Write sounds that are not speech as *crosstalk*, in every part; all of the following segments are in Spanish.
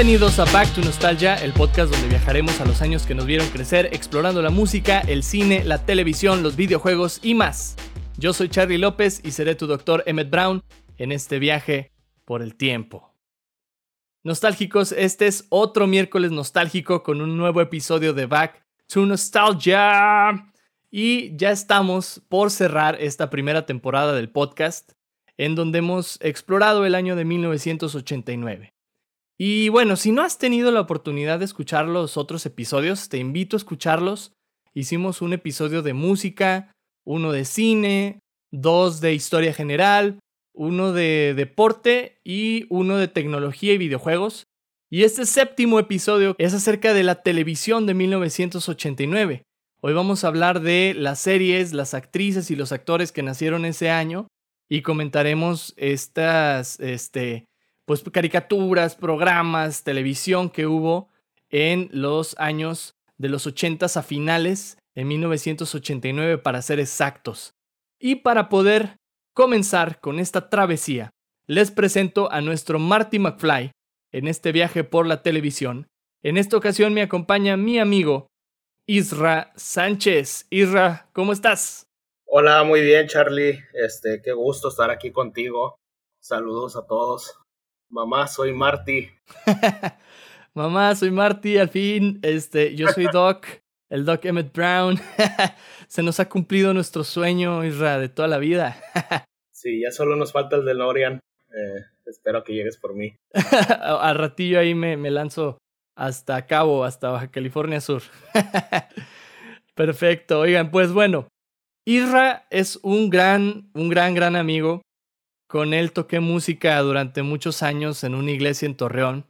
Bienvenidos a Back to Nostalgia, el podcast donde viajaremos a los años que nos vieron crecer explorando la música, el cine, la televisión, los videojuegos y más. Yo soy Charlie López y seré tu doctor Emmett Brown en este viaje por el tiempo. Nostálgicos, este es otro miércoles nostálgico con un nuevo episodio de Back to Nostalgia. Y ya estamos por cerrar esta primera temporada del podcast, en donde hemos explorado el año de 1989. Y bueno, si no has tenido la oportunidad de escuchar los otros episodios, te invito a escucharlos. Hicimos un episodio de música, uno de cine, dos de historia general, uno de deporte y uno de tecnología y videojuegos. Y este séptimo episodio es acerca de la televisión de 1989. Hoy vamos a hablar de las series, las actrices y los actores que nacieron ese año y comentaremos estas este, pues, caricaturas, programas, televisión que hubo en los años de los 80 a finales, en 1989 para ser exactos. Y para poder comenzar con esta travesía, les presento a nuestro Marty McFly en este viaje por la televisión. En esta ocasión me acompaña mi amigo Isra Sánchez. Isra, ¿cómo estás? Hola, muy bien, Charlie. Este, qué gusto estar aquí contigo. Saludos a todos. Mamá, soy Marty. *laughs* Mamá, soy Marty. Al fin, este, yo soy *laughs* Doc, el Doc Emmett Brown. *laughs* Se nos ha cumplido nuestro sueño, Isra, de toda la vida. sí, ya solo nos falta el de Lorian. Eh, espero que llegues por mí. Al ratillo ahí me, me lanzo hasta Cabo, hasta Baja California Sur. Perfecto, oigan, pues bueno, Isra es un gran, un gran, gran amigo. Con él toqué música durante muchos años en una iglesia en Torreón.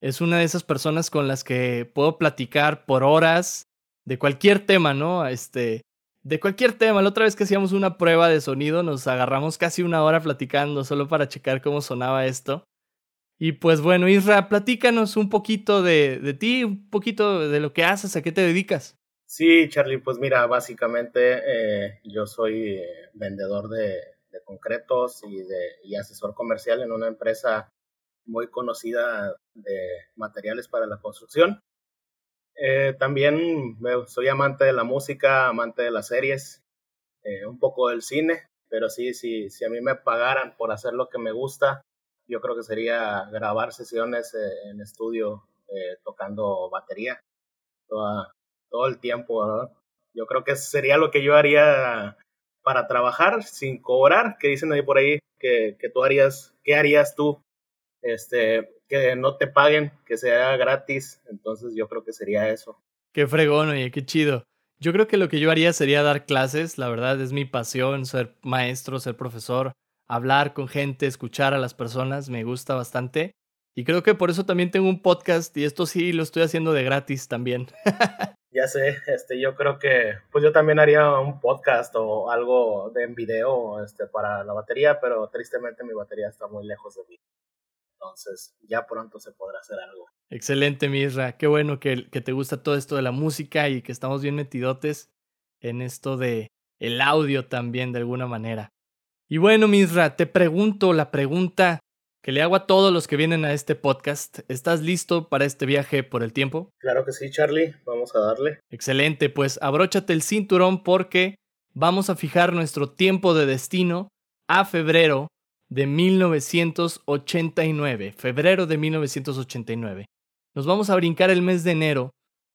Es una de esas personas con las que puedo platicar por horas de cualquier tema, ¿no? Este, de cualquier tema. La otra vez que hacíamos una prueba de sonido nos agarramos casi una hora platicando solo para checar cómo sonaba esto. Y pues bueno, Isra, platícanos un poquito de, de ti, un poquito de lo que haces, a qué te dedicas. Sí, Charlie, pues mira, básicamente eh, yo soy eh, vendedor de, de, concretos y, de, asesor comercial en una empresa muy conocida de materiales para la construcción. Eh, también soy amante de la música, amante de las series, un poco del cine, pero sí, sí, si a mí me pagaran por hacer lo que me gusta, yo creo que sería grabar sesiones eh, en estudio eh, tocando batería todo el tiempo. Yo creo que sería lo que yo haría para trabajar sin cobrar, que dicen ahí por ahí que, que tú harías, ¿qué harías tú? Este, que no te paguen, que sea gratis, entonces yo creo que sería eso. Qué fregón, oye, qué chido. Yo creo que lo que yo haría sería dar clases, la verdad es mi pasión, ser maestro, ser profesor hablar con gente, escuchar a las personas, me gusta bastante. Y creo que por eso también tengo un podcast y esto sí lo estoy haciendo de gratis también. *laughs* ya sé, este, yo creo que pues yo también haría un podcast o algo de en video este, para la batería, pero tristemente mi batería está muy lejos de mí. Entonces ya pronto se podrá hacer algo. Excelente, Misra. Qué bueno que, que te gusta todo esto de la música y que estamos bien metidotes en esto de el audio también de alguna manera. Y bueno, Misra, te pregunto la pregunta que le hago a todos los que vienen a este podcast. ¿Estás listo para este viaje por el tiempo? Claro que sí, Charlie. Vamos a darle. Excelente, pues abróchate el cinturón porque vamos a fijar nuestro tiempo de destino a febrero de 1989. Febrero de 1989. Nos vamos a brincar el mes de enero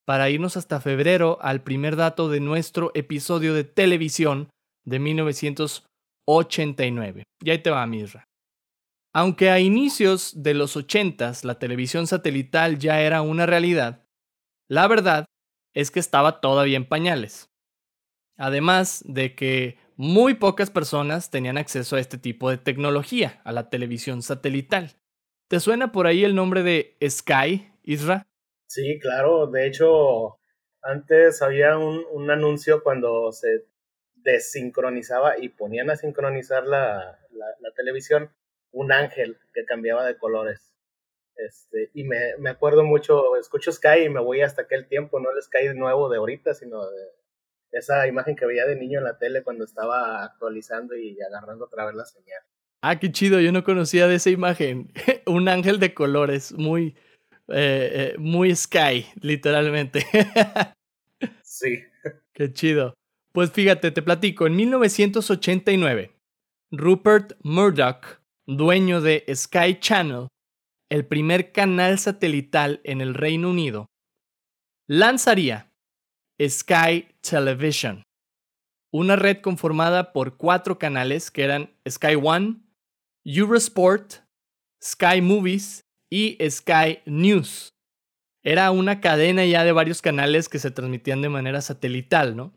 para irnos hasta febrero al primer dato de nuestro episodio de televisión de 1989. 89. Y ahí te va, Mirra. Aunque a inicios de los 80 la televisión satelital ya era una realidad, la verdad es que estaba todavía en pañales. Además de que muy pocas personas tenían acceso a este tipo de tecnología, a la televisión satelital. ¿Te suena por ahí el nombre de Sky, Isra? Sí, claro. De hecho, antes había un, un anuncio cuando se desincronizaba y ponían a sincronizar la, televisión un ángel que cambiaba de colores. Este, y me, me, acuerdo mucho, escucho Sky y me voy hasta aquel tiempo, no el Sky nuevo de ahorita, sino de esa imagen que veía de niño en la tele cuando estaba actualizando y agarrando otra vez la señal. Ah, qué chido, yo no conocía de esa imagen. *laughs* un ángel de colores, muy, eh, eh, muy Sky, literalmente. *laughs* sí. Qué chido. Pues fíjate, te platico, en 1989, Rupert Murdoch, dueño de Sky Channel, el primer canal satelital en el Reino Unido, lanzaría Sky Television, una red conformada por cuatro canales que eran Sky One, Eurosport, Sky Movies y Sky News. Era una cadena ya de varios canales que se transmitían de manera satelital, ¿no?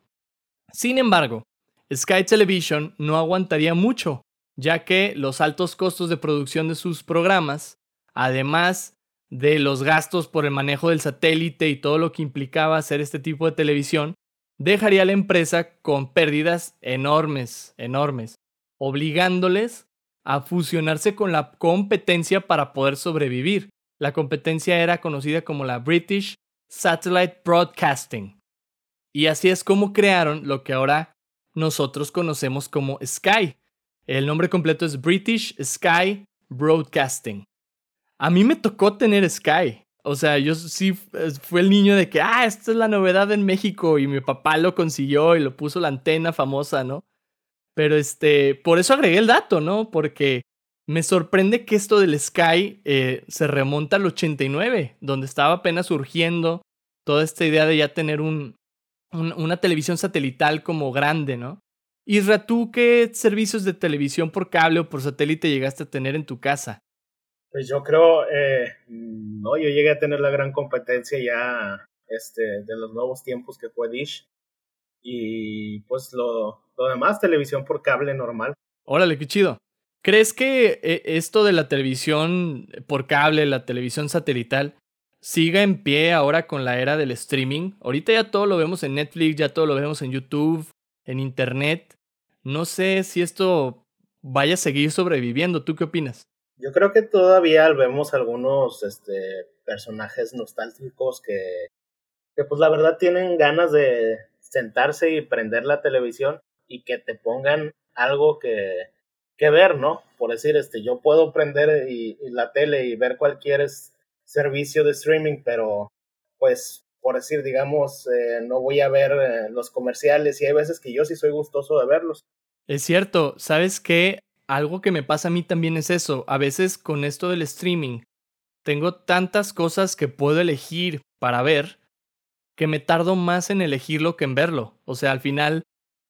Sin embargo, Sky Television no aguantaría mucho, ya que los altos costos de producción de sus programas, además de los gastos por el manejo del satélite y todo lo que implicaba hacer este tipo de televisión, dejaría a la empresa con pérdidas enormes, enormes, obligándoles a fusionarse con la competencia para poder sobrevivir. La competencia era conocida como la British Satellite Broadcasting. Y así es como crearon lo que ahora nosotros conocemos como Sky. El nombre completo es British Sky Broadcasting. A mí me tocó tener Sky. O sea, yo sí fue el niño de que, ah, esta es la novedad en México y mi papá lo consiguió y lo puso la antena famosa, ¿no? Pero este, por eso agregué el dato, ¿no? Porque me sorprende que esto del Sky eh, se remonta al 89, donde estaba apenas surgiendo toda esta idea de ya tener un, una televisión satelital como grande, ¿no? Isra, ¿tú qué servicios de televisión por cable o por satélite llegaste a tener en tu casa? Pues yo creo, eh, no, yo llegué a tener la gran competencia ya este, de los nuevos tiempos que fue Dish. Y pues lo, lo demás, televisión por cable normal. Órale, qué chido. ¿Crees que eh, esto de la televisión por cable, la televisión satelital, siga en pie ahora con la era del streaming? Ahorita ya todo lo vemos en Netflix, ya todo lo vemos en YouTube, en Internet. No sé si esto vaya a seguir sobreviviendo. ¿Tú qué opinas? Yo creo que todavía vemos algunos este, personajes nostálgicos que, que, pues la verdad tienen ganas de sentarse y prender la televisión y que te pongan algo que, que ver, ¿no? Por decir, este, yo puedo prender y, la tele y ver cualquier servicio de streaming, pero pues por decir, digamos, eh, no voy a ver eh, los comerciales y hay veces que yo sí soy gustoso de verlos. Es cierto, ¿sabes qué? Algo que me pasa a mí también es eso. A veces con esto del streaming, tengo tantas cosas que puedo elegir para ver que me tardo más en elegirlo que en verlo. O sea, al final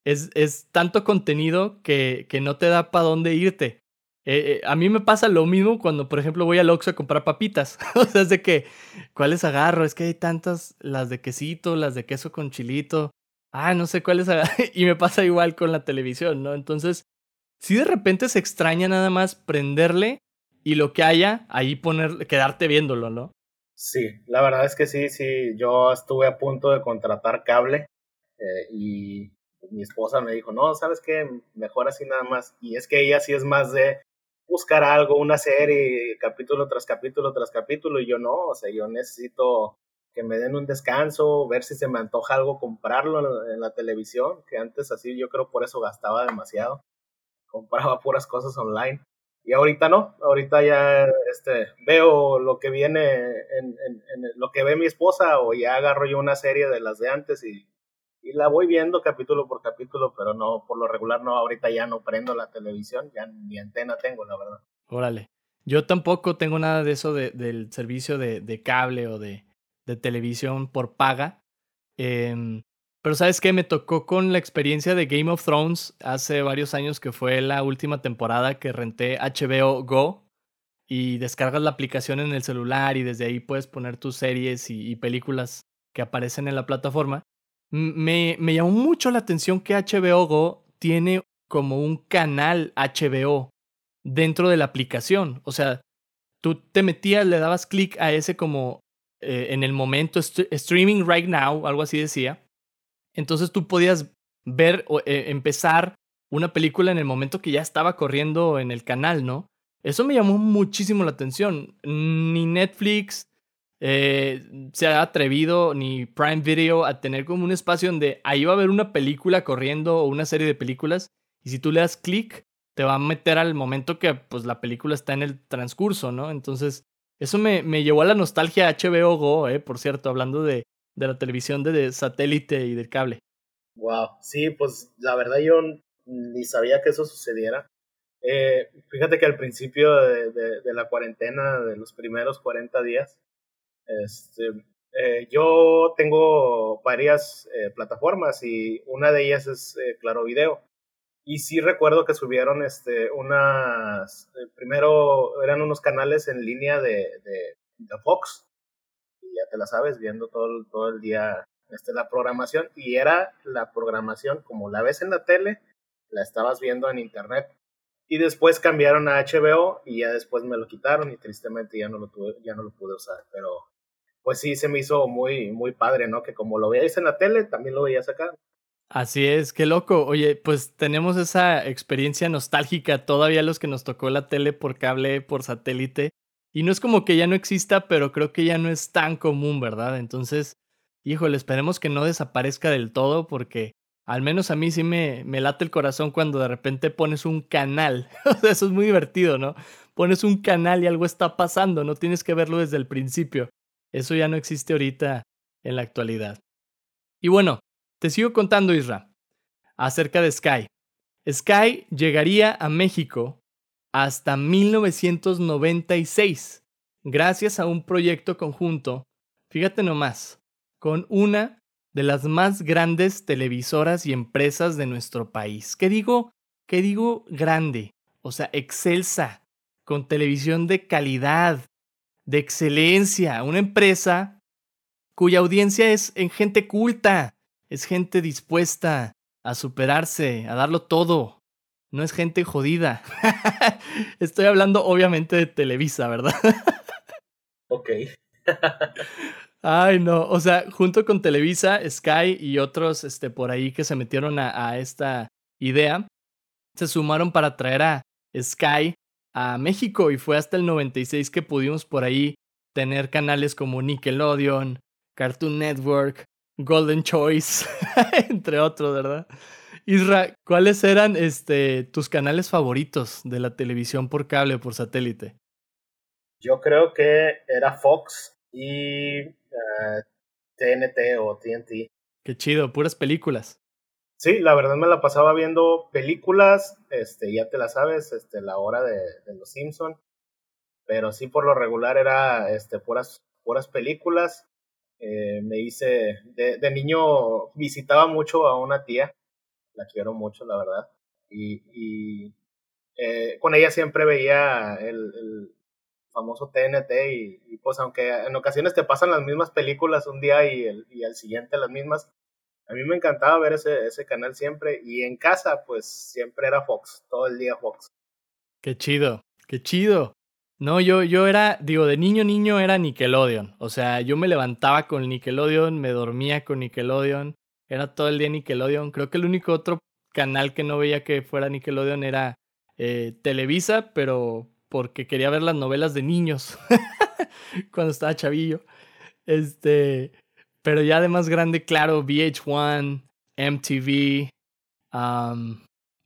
es, es tanto contenido que, que no te da para dónde irte. Eh, eh, a mí me pasa lo mismo cuando, por ejemplo, voy al Oxxo a comprar papitas. *laughs* o sea, es de que, ¿cuáles agarro? Es que hay tantas, las de quesito, las de queso con chilito. Ah, no sé cuáles agarro. *laughs* y me pasa igual con la televisión, ¿no? Entonces, si de repente se extraña nada más prenderle y lo que haya, ahí poner, quedarte viéndolo, ¿no? Sí, la verdad es que sí, sí, yo estuve a punto de contratar cable eh, y mi esposa me dijo, no, ¿sabes qué? Mejor así nada más. Y es que ella sí es más de buscar algo, una serie, capítulo tras capítulo tras capítulo, y yo no, o sea, yo necesito que me den un descanso, ver si se me antoja algo, comprarlo en la televisión, que antes así yo creo por eso gastaba demasiado *laughs* compraba puras cosas online. Y ahorita no, ahorita ya este, veo lo que viene en, lo que ve mi esposa o ya agarro yo una serie de las de antes y, y la voy viendo capítulo por capítulo, pero no, por lo regular no, ahorita ya no prendo la televisión, ya ni antena tengo, la verdad. Órale. Yo tampoco tengo nada de eso de, del servicio de, de cable o de, de televisión por paga. Eh, pero sabes qué, me tocó con la experiencia de Game of Thrones hace varios años que fue la última temporada que renté HBO Go y descargas la aplicación en el celular y desde ahí puedes poner tus series y, películas que aparecen en la plataforma. Me, me llamó mucho la atención que HBO Go tiene como un canal HBO dentro de la aplicación. O sea, tú te metías, le dabas clic a ese como eh, en el momento streaming right now, algo así decía entonces tú podías ver o eh, empezar una película en el momento que ya estaba corriendo en el canal, ¿no? Eso me llamó muchísimo la atención. Ni Netflix eh, se ha atrevido, ni Prime Video, a tener como un espacio donde ahí va a haber una película corriendo o una serie de películas. Y si tú le das clic, te va a meter al momento que pues, la película está en el transcurso, ¿no? Entonces, Eso me, me llevó a la nostalgia HBO Go, eh, por cierto, hablando de, de la televisión de, satélite y del cable. Wow, sí, pues la verdad yo ni sabía que eso sucediera. Eh, fíjate que al principio de, de, la cuarentena, de los primeros 40 días, este, eh, yo tengo varias eh, plataformas y una de ellas es Claro Video. Y sí recuerdo que subieron este, unas, primero eran unos canales en línea de, de, Fox, y ya te la sabes, viendo todo, todo el día este, la programación, y era la programación como la ves en la tele, la estabas viendo en internet. Y después cambiaron a HBO y ya después me lo quitaron y tristemente ya no lo tuve, ya no lo pude usar. Pero pues sí se me hizo muy, muy padre, ¿no? Que como lo veíais en la tele, también lo veías acá. Así es, qué loco. Oye, pues tenemos esa experiencia nostálgica todavía los que nos tocó la tele por cable, por satélite. Y no es como que ya no exista, pero creo que ya no es tan común, ¿verdad? Entonces, híjole, esperemos que no desaparezca del todo porque al menos a mí sí me, me late el corazón cuando de repente pones un canal. *laughs* Eso es muy divertido, ¿no? Pones un canal y algo está pasando, no tienes que verlo desde el principio. Eso ya no existe ahorita en la actualidad. Y bueno, te sigo contando, Isra, acerca de Sky. Sky llegaría a México hasta 1996, gracias a un proyecto conjunto, fíjate nomás, con una de las más grandes televisoras y empresas de nuestro país. ¿Qué digo? ¿Qué digo grande? O sea, excelsa, con televisión de calidad, de excelencia, una empresa cuya audiencia es en gente culta, es gente dispuesta a superarse, a darlo todo. No es gente jodida. *laughs* Estoy hablando obviamente de Televisa, ¿verdad? *laughs* ok. Ay, no. O sea, junto con Televisa, Sky y otros este, por ahí que se metieron a, a esta idea, se sumaron para traer a Sky a México y fue hasta el 96 que pudimos por ahí tener canales como Nickelodeon, Cartoon Network, Golden Choice, *laughs* entre otros, ¿verdad? Isra, ¿cuáles eran este, tus canales favoritos de la televisión por cable o por satélite? Yo creo que era Fox y TNT eh, o TNT. Qué chido, puras películas. Sí, la verdad me la pasaba viendo películas, este, ya te la sabes, este, la hora de, los Simpson, pero sí por lo regular era, este, puras, puras películas. Eh, me hice, de, de, niño visitaba mucho a una tía, la quiero mucho, la verdad, y, y eh, con ella siempre veía el, famoso TNT y, pues aunque en ocasiones te pasan las mismas películas un día y, el, y al siguiente las mismas, a mí me encantaba ver ese, ese canal siempre y en casa pues siempre era Fox, todo el día Fox. Qué chido, qué chido. No, yo, yo era, digo, de niño niño era Nickelodeon. O sea, yo me levantaba con Nickelodeon, me dormía con Nickelodeon, era todo el día Nickelodeon. Creo que el único otro canal que no veía que fuera Nickelodeon era eh, Televisa, pero porque quería ver las novelas de niños *laughs* cuando estaba chavillo. Este, pero ya de más grande, claro, VH1, MTV,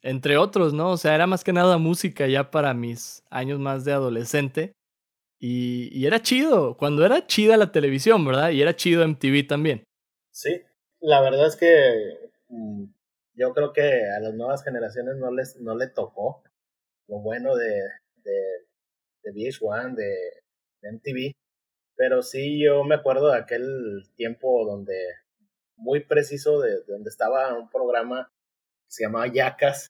entre otros, ¿no? O sea, era más que nada música ya para mis años más de adolescente. Y, era chido, cuando era chida la televisión, ¿verdad? Y era chido MTV también. Sí, la verdad es que mm, yo creo que a las nuevas generaciones no les no le tocó lo bueno de, de, de VH1, de, MTV. Pero sí, yo me acuerdo de aquel tiempo donde, muy preciso, de, donde estaba un programa que se llamaba Yacas.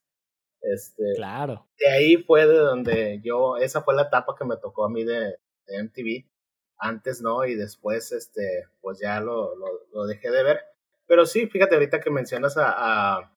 Este, claro. De ahí fue de donde yo, esa fue la etapa que me tocó a mí de, de MTV. Antes no, y después, este, pues ya lo, lo, lo, dejé de ver. Pero sí, fíjate ahorita que mencionas a,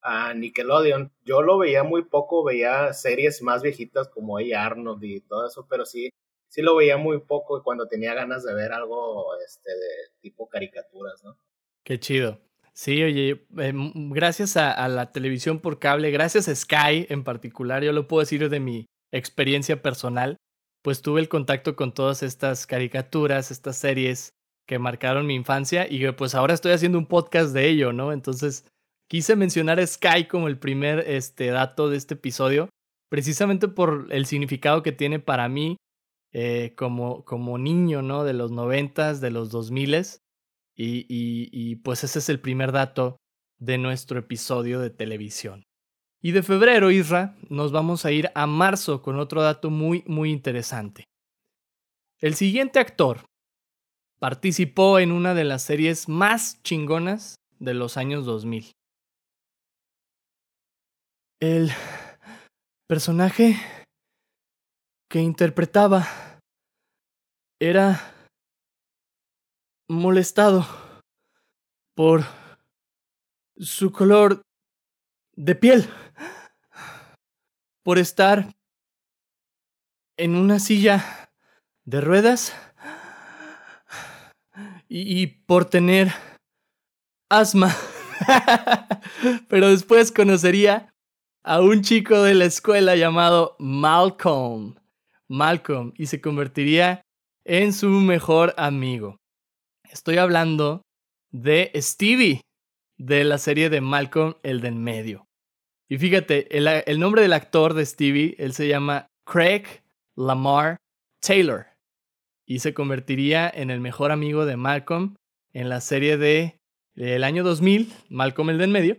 a Nickelodeon. Yo lo veía muy poco, veía series más viejitas como A. Arnold y todo eso, pero sí, sí lo veía muy poco y cuando tenía ganas de ver algo este, de tipo caricaturas, ¿no? Qué chido. Sí, oye, em, gracias a, a, la televisión por cable, gracias a Sky en particular, yo lo puedo decir de mi experiencia personal, pues tuve el contacto con todas estas caricaturas, estas series que marcaron mi infancia y pues ahora estoy haciendo un podcast de ello, ¿no? Entonces, Quise mencionar a Sky como el primer este, dato de este episodio, precisamente por el significado que tiene para mí eh, como, como niño, ¿no? De los noventas, de los dos miles. Y, y, pues ese es el primer dato de nuestro episodio de televisión. Y de febrero, Isra, nos vamos a ir a marzo con otro dato muy, muy interesante. El siguiente actor participó en una de las series más chingonas de los años 2000. El personaje que interpretaba era molestado por su color de piel, por estar en una silla de ruedas y, por tener asma. *laughs* Pero después conocería a un chico de la escuela llamado Malcolm. Malcolm y se convertiría en su mejor amigo. Estoy hablando de Stevie, de la serie de Malcolm, el de medio. Y fíjate, el, el nombre del actor de Stevie, él se llama Craig Lamar Taylor. Y se convertiría en el mejor amigo de Malcolm en la serie de el año 2000, Malcolm el de en medio.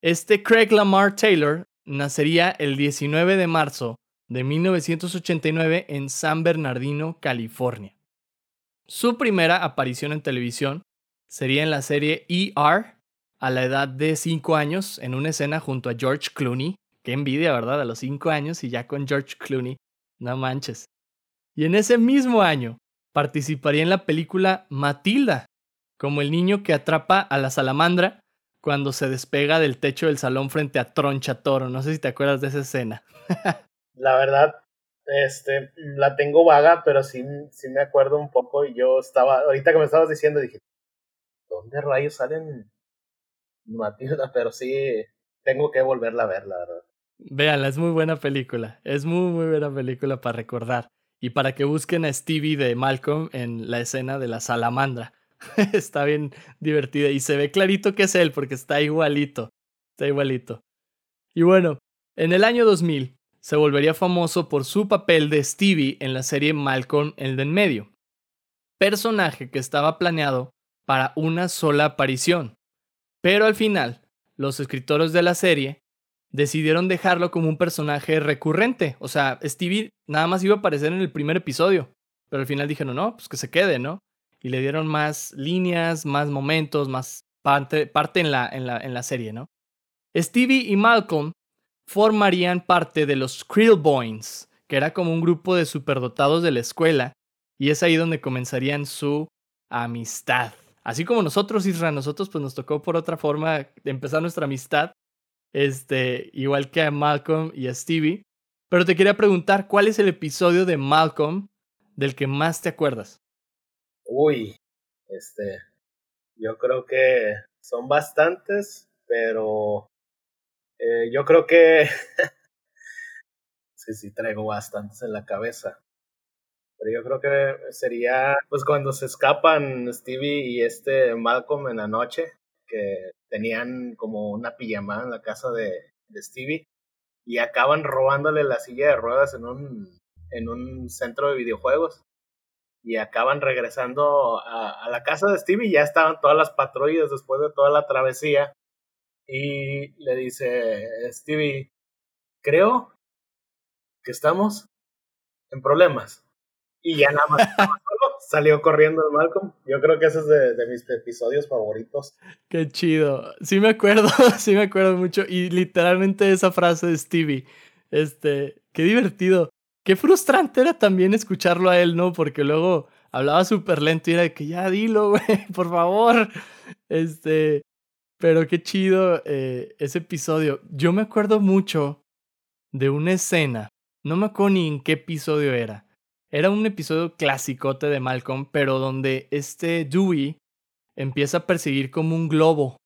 Este Craig Lamar Taylor nacería el 19 de marzo de 1989 en San Bernardino, California. Su primera aparición en televisión sería en la serie ER a la edad de 5 años en una escena junto a George Clooney. Qué envidia, ¿verdad? A los 5 años y ya con George Clooney. No manches. Y en ese mismo año participaría en la película Matilda, como el niño que atrapa a la salamandra cuando se despega del techo del salón frente a Troncha Toro. No sé si te acuerdas de esa escena. *laughs* la verdad, este, la tengo vaga, pero sí, sí me acuerdo un poco. Y yo estaba, ahorita que me estabas diciendo, dije, ¿dónde rayos salen Matilda? Pero sí, tengo que volverla a ver, la verdad. Véanla, es muy buena película. Es muy, muy buena película para recordar. Y para que busquen a Stevie de Malcolm en la escena de la salamandra. *laughs* está bien divertida y se ve clarito que es él porque está igualito. Está igualito. Y bueno, en el año 2000 se volvería famoso por su papel de Stevie en la serie Malcolm el de medio, personaje que estaba planeado para una sola aparición. Pero al final, los escritores de la serie decidieron dejarlo como un personaje recurrente. O sea, Stevie nada más iba a aparecer en el primer episodio. Pero al final dijeron, no, pues que se quede, ¿no? Y le dieron más líneas, más momentos, más parte, parte en, la, en, la, en la serie, ¿no? Stevie y Malcolm formarían parte de los Boys, que era como un grupo de superdotados de la escuela, y es ahí donde comenzarían su amistad. Así como nosotros, Isra, nosotros pues nos tocó por otra forma empezar nuestra amistad, este, igual que a Malcolm y a Stevie. Pero te quería preguntar, ¿cuál es el episodio de Malcolm del que más te acuerdas? Uy, este, yo creo que son bastantes, pero eh, yo creo que *laughs* sí, sí traigo bastantes en la cabeza. Pero yo creo que sería pues cuando se escapan Stevie y este Malcolm en la noche, que tenían como una pijamada en la casa de, Stevie y acaban robándole la silla de ruedas en un, en un centro de videojuegos y acaban regresando a, a, la casa de Stevie ya estaban todas las patrullas después de toda la travesía y le dice, Stevie, creo que estamos en problemas. Y ya nada más *laughs* salió corriendo el Malcolm. Yo creo que ese es de, mis episodios favoritos. Qué chido. Sí me acuerdo, *laughs* sí me acuerdo mucho. Y literalmente esa frase de Stevie. Este, qué divertido. Qué frustrante era también escucharlo a él, ¿no? Porque luego hablaba súper lento y era de que ya dilo, *laughs* güey, por favor. Este, pero qué chido eh, ese episodio. Yo me acuerdo mucho de una escena. No me acuerdo ni en qué episodio era. Era un episodio clasicote de Malcolm, pero donde este Dewey empieza a perseguir como un globo.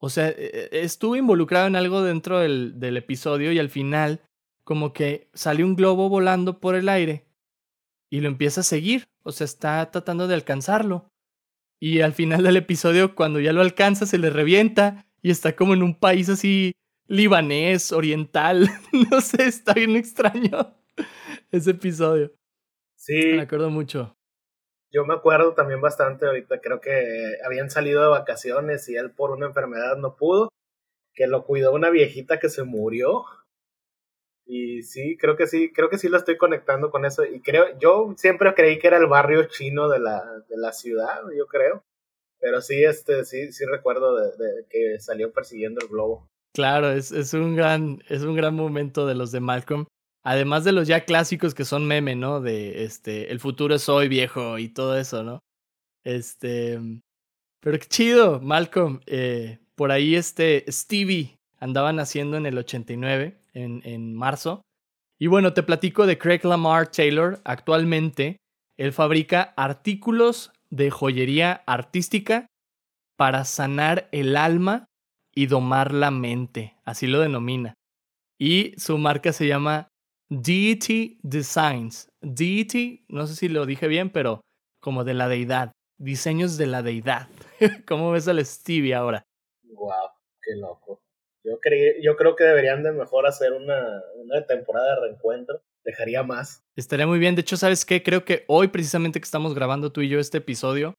O sea, e, e, estuvo involucrado en algo dentro del, del episodio y al final como que sale un globo volando por el aire y lo empieza a seguir. O sea, está tratando de alcanzarlo. Y al final del episodio, cuando ya lo alcanza, se le revienta y está como en un país así libanés, oriental. *laughs* no sé, está bien extraño *laughs* ese episodio. Sí. Me acuerdo mucho. Yo me acuerdo también bastante ahorita, creo que habían salido de vacaciones y él por una enfermedad no pudo, que lo cuidó una viejita que se murió. Y sí, creo que sí, creo que sí lo estoy conectando con eso. Y creo, yo siempre creí que era el barrio chino de la, de la ciudad, yo creo. Pero sí, este, sí, sí recuerdo de, que salió persiguiendo el globo. Claro, es, es, un gran, es un gran momento de los de Malcolm. Además de los ya clásicos que son meme, ¿no? De este, el futuro es hoy viejo y todo eso, ¿no? Este, pero qué chido, Malcolm. Eh, por ahí este Stevie andaba naciendo en el 89, en, en marzo. Y bueno, te platico de Craig Lamar Taylor. Actualmente, él fabrica artículos de joyería artística para sanar el alma y domar la mente, así lo denomina. Y su marca se llama Deity Designs. Deity, no sé si lo dije bien, pero como de la deidad. Diseños de la deidad. *laughs* ¿Cómo ves al Stevie ahora? Wow, qué loco. Yo, creí, yo creo que deberían de mejor hacer una, una temporada de reencuentro. Dejaría más. Estaría muy bien. De hecho, ¿sabes qué? Creo que hoy, precisamente que estamos grabando tú y yo este episodio,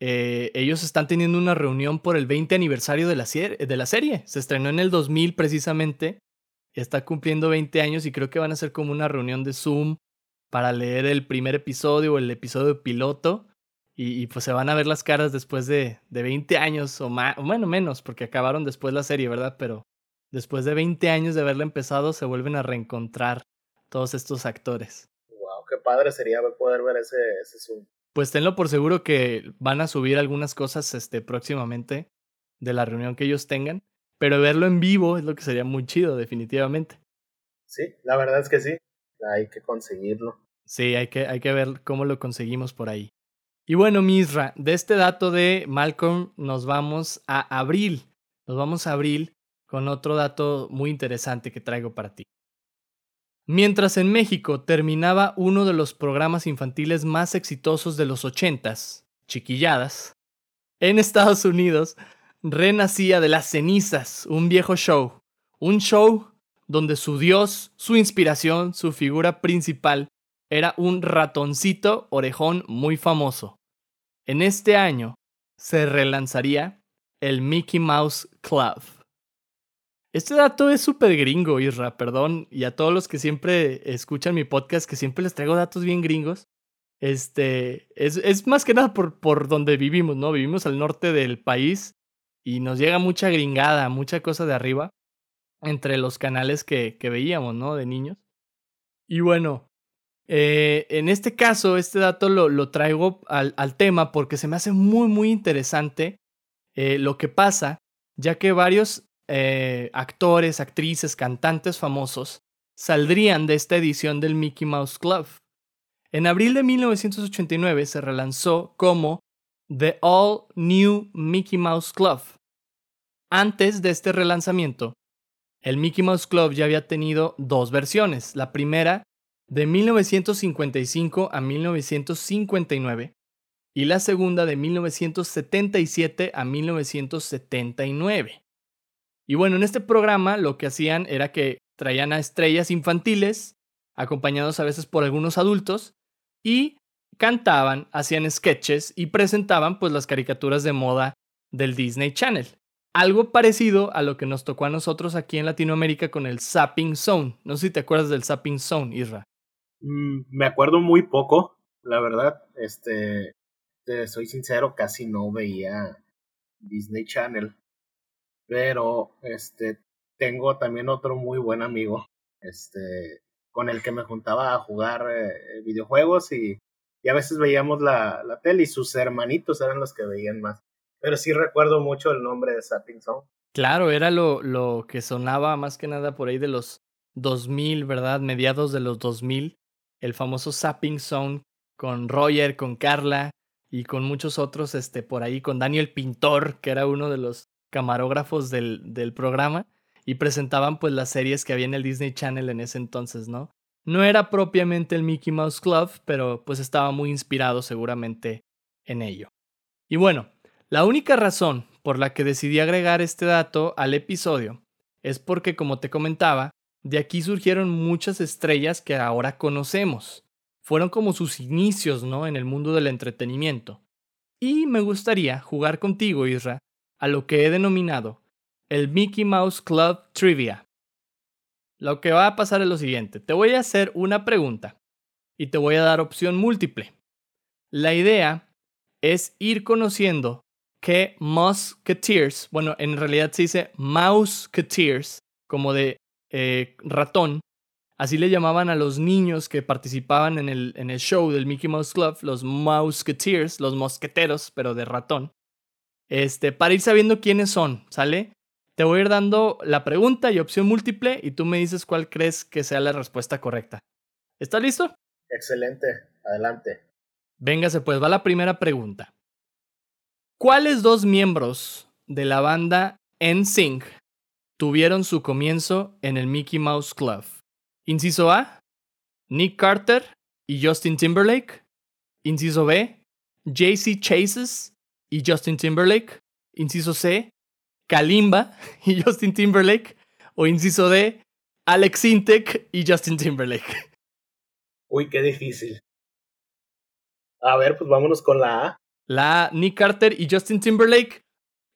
eh, ellos están teniendo una reunión por el 20 aniversario de la, de la serie. Se estrenó en el 2000 precisamente está cumpliendo 20 años y creo que van a hacer como una reunión de Zoom para leer el primer episodio o el episodio piloto. Y, pues se van a ver las caras después de, de 20 años o más, bueno, menos, porque acabaron después la serie, ¿verdad? Pero después de 20 años de haberla empezado, se vuelven a reencontrar todos estos actores. Wow, qué padre sería poder ver ese, ese Zoom. Pues tenlo por seguro que van a subir algunas cosas este, próximamente de la reunión que ellos tengan. Pero verlo en vivo es lo que sería muy chido, definitivamente. Sí, la verdad es que sí. Hay que conseguirlo. Sí, hay que, hay que ver cómo lo conseguimos por ahí. Y bueno, Misra, de este dato de Malcolm nos vamos a abril. Nos vamos a abril con otro dato muy interesante que traigo para ti. Mientras en México terminaba uno de los programas infantiles más exitosos de los ochentas, Chiquilladas, en Estados Unidos renacía de las cenizas un viejo show, un show donde su dios, su inspiración, su figura principal era un ratoncito orejón muy famoso. En este año se relanzaría el Mickey Mouse Club. Este dato es súper gringo, Isra, perdón, y a todos los que siempre escuchan mi podcast, que siempre les traigo datos bien gringos. Este, es, más que nada por, por donde vivimos, ¿no? Vivimos al norte del país y nos llega mucha gringada, mucha cosa de arriba entre los canales que, que veíamos, ¿no? De niños. Y bueno, eh, en este caso, este dato lo, lo traigo al, al, tema porque se me hace muy, muy interesante eh, lo que pasa, ya que varios eh, actores, actrices, cantantes famosos saldrían de esta edición del Mickey Mouse Club. En abril de 1989 se relanzó como The All New Mickey Mouse Club, antes de este relanzamiento, el Mickey Mouse Club ya había tenido dos versiones. La primera de 1955 a 1959 y la segunda de 1977 a 1979. Y bueno, en este programa lo que hacían era que traían a estrellas infantiles, acompañados a veces por algunos adultos, y cantaban, hacían sketches y presentaban pues las caricaturas de moda del Disney Channel. Algo parecido a lo que nos tocó a nosotros aquí en Latinoamérica con el Zapping Zone. No sé si te acuerdas del Zapping Zone, Isra. Mm, me acuerdo muy poco, la verdad. Este, te soy sincero, casi no veía Disney Channel. Pero, este, tengo también otro muy buen amigo, este, con el que me juntaba a jugar eh, videojuegos y, y, a veces veíamos la, la tele y sus hermanitos eran los que veían más pero sí recuerdo mucho el nombre de Sapping Zone. Claro, era lo, lo que sonaba más que nada por ahí de los 2000, ¿verdad? Mediados de los 2000, el famoso Sapping Zone con Roger, con Carla y con muchos otros, este, por ahí, con Daniel Pintor, que era uno de los camarógrafos del, del programa, y presentaban pues las series que había en el Disney Channel en ese entonces, ¿no? No era propiamente el Mickey Mouse Club, pero pues estaba muy inspirado seguramente en ello. Y bueno, la única razón por la que decidí agregar este dato al episodio es porque, como te comentaba, de aquí surgieron muchas estrellas que ahora conocemos. fueron como sus inicios, ¿no? En el mundo del entretenimiento. Y me gustaría jugar contigo, Isra, a lo que he denominado el Mickey Mouse Club Trivia. Lo que va a pasar es lo siguiente. Te voy a hacer una pregunta y te voy a dar opción múltiple. La idea es ir conociendo que Musketeers, bueno, en realidad se dice Mouseketeers, como de eh, ratón. Así le llamaban a los niños que participaban en el, en el show del Mickey Mouse Club, los Mouseketeers, los mosqueteros, pero de ratón. Este, para ir sabiendo quiénes son, ¿sale? Te voy a ir dando la pregunta y opción múltiple y tú me dices cuál crees que sea la respuesta correcta. ¿Estás listo? Excelente, adelante. Véngase, pues va la primera pregunta. ¿Cuáles dos miembros de la banda NSYNC tuvieron su comienzo en el Mickey Mouse Club? Inciso A, Nick Carter y Justin Timberlake. Inciso B, JC Chases y Justin Timberlake. Inciso C, Kalimba *laughs* y Justin Timberlake. O inciso D, Alex Intec y Justin Timberlake. *laughs* Uy, qué difícil. A ver, pues vámonos con la A. La A, Nick Carter y Justin Timberlake.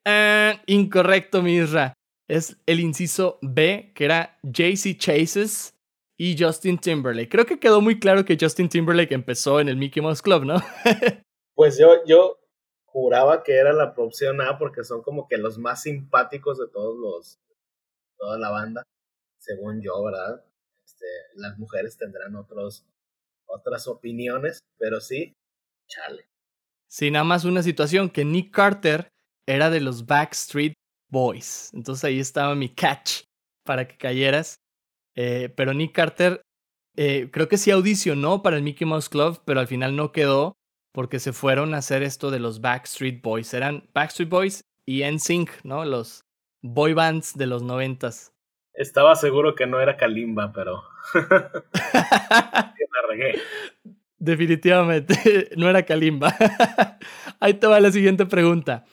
Eh, incorrecto, Misra. Es el inciso B, que era JC Chases y Justin Timberlake. Creo que quedó muy claro que Justin Timberlake empezó en el Mickey Mouse Club, ¿no? *laughs* pues yo, yo juraba que era la opción A porque son como que los más simpáticos de todos los, toda la banda, según yo, ¿verdad? Este, las mujeres tendrán otros, otras opiniones, pero sí, chale. Sí, nada más una situación que Nick Carter era de los Backstreet Boys. Entonces ahí estaba mi catch para que cayeras. Eh, pero Nick Carter eh, creo que sí audicionó para el Mickey Mouse Club, pero al final no quedó porque se fueron a hacer esto de los Backstreet Boys. Eran Backstreet Boys y NSYNC, ¿no? Los boy bands de los noventas. Estaba seguro que no era Kalimba, pero... *laughs* *laughs* la regué. Definitivamente, *laughs* no era Kalimba. Ahí te va la siguiente pregunta.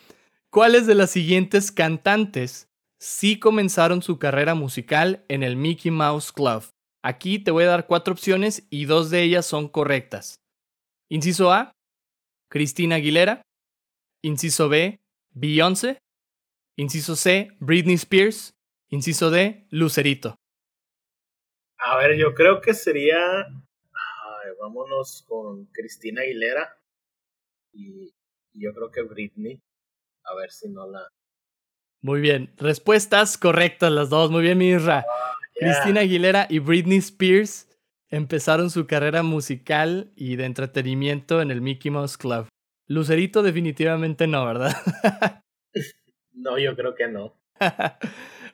¿Cuáles de las siguientes cantantes sí comenzaron su carrera musical en el Mickey Mouse Club? Aquí te voy a dar cuatro opciones y dos de ellas son correctas. Inciso A, Cristina Aguilera. Inciso B, Beyoncé. Inciso C, Britney Spears. Inciso D, Lucerito. A ver, yo creo que sería vámonos con Cristina Aguilera y, yo creo que Britney. A ver si no la. Muy bien, respuestas correctas las dos. Muy bien, Mirra. Ah, Cristina Aguilera y Britney Spears empezaron su carrera musical y de entretenimiento en el Mickey Mouse Club. Lucerito definitivamente no, ¿verdad? *laughs* no, yo creo que no.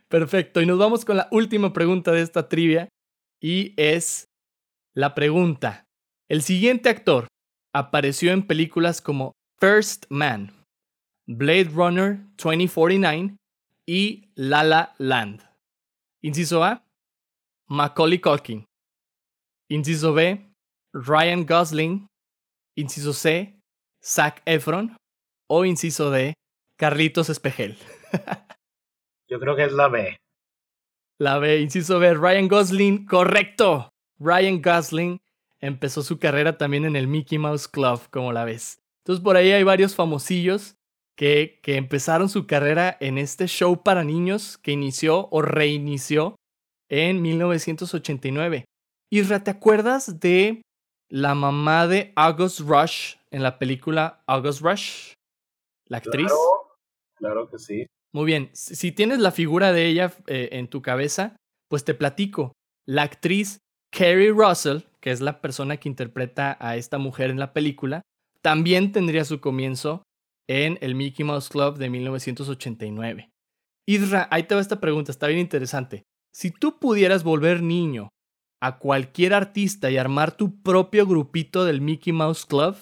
Perfecto, y nos vamos con la última pregunta de esta trivia y es la pregunta, el siguiente actor apareció en películas como First Man, Blade Runner 2049 y La La Land. Inciso A, Macaulay Culkin. Inciso B, Ryan Gosling. Inciso C, Zac Efron. O inciso D, Carlitos Espejel. *laughs* Yo creo que es la B. La B, inciso B, Ryan Gosling, correcto. Ryan Gosling empezó su carrera también en el Mickey Mouse Club, como la ves. Entonces por ahí hay varios famosillos que, que empezaron su carrera en este show para niños que inició o reinició en 1989. Isra, ¿te acuerdas de la mamá de August Rush en la película August Rush? La actriz. Claro, que sí. Muy bien, si tienes la figura de ella eh, en tu cabeza, pues te platico. La actriz Carrie Russell, que es la persona que interpreta a esta mujer en la película, también tendría su comienzo en el Mickey Mouse Club de 1989. Isra, ahí te va esta pregunta, está bien interesante. Si tú pudieras volver niño a cualquier artista y armar tu propio grupito del Mickey Mouse Club,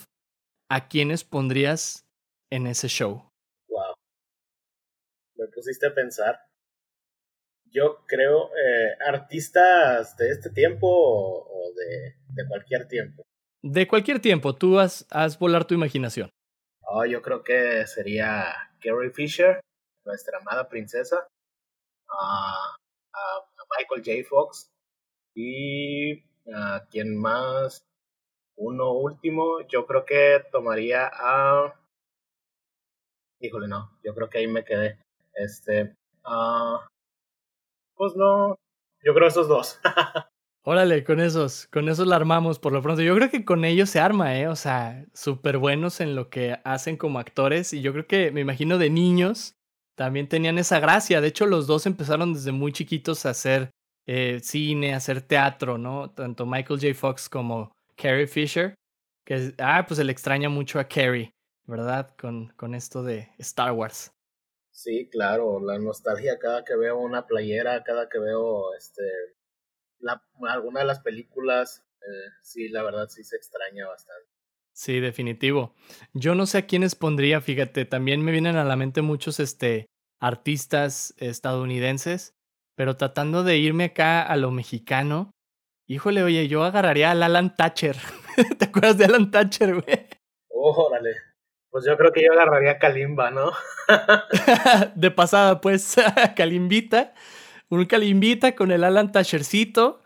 ¿a quiénes pondrías en ese show? Wow. Me pusiste a pensar yo creo, eh, artistas de este tiempo o, de, de, cualquier tiempo. De cualquier tiempo, tú has, has volar tu imaginación. Oh, yo creo que sería Carrie Fisher, nuestra amada princesa, a Michael J. Fox y a quien más, uno último, yo creo que tomaría a... Híjole, no, yo creo que ahí me quedé. Este, ah pues no, yo creo esos dos. *laughs* Órale, con esos, con esos la armamos por lo pronto. Yo creo que con ellos se arma, ¿eh? O sea, súper buenos en lo que hacen como actores y yo creo que, me imagino, de niños también tenían esa gracia. De hecho, los dos empezaron desde muy chiquitos a hacer eh, cine, hacer teatro, ¿no? Tanto Michael J. Fox como Carrie Fisher, que, ah, pues se le extraña mucho a Carrie, ¿verdad? Con, con esto de Star Wars. Sí, claro, la nostalgia cada que veo una playera, cada que veo este alguna de las películas, eh, sí, la verdad sí se extraña bastante. Sí, definitivo. Yo no sé a quiénes pondría, fíjate, también me vienen a la mente muchos este, artistas estadounidenses, pero tratando de irme acá a lo mexicano, híjole, oye, yo agarraría al Alan Thatcher. *laughs* ¿Te acuerdas de Alan Thatcher, güey? Órale. Pues yo creo que yo agarraría a Kalimba, ¿no? *laughs* de pasada, pues, *laughs* Kalimbita un calimbita con el Alan Tashercito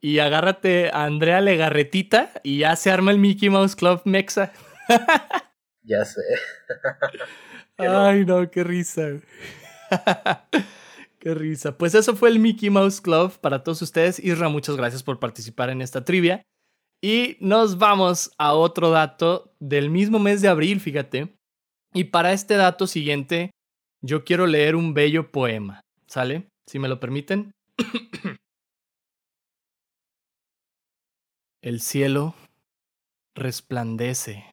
y agárrate a Andrea Legarretita y ya se arma el Mickey Mouse Club Mexa. ya sé. Ay, no, qué risa. Qué risa. Pues eso fue el Mickey Mouse Club para todos ustedes. Isra, muchas gracias por participar en esta trivia. Y nos vamos a otro dato del mismo mes de abril, fíjate. Y para este dato siguiente, yo quiero leer un bello poema, ¿sale? si me lo permiten. *coughs* El cielo resplandece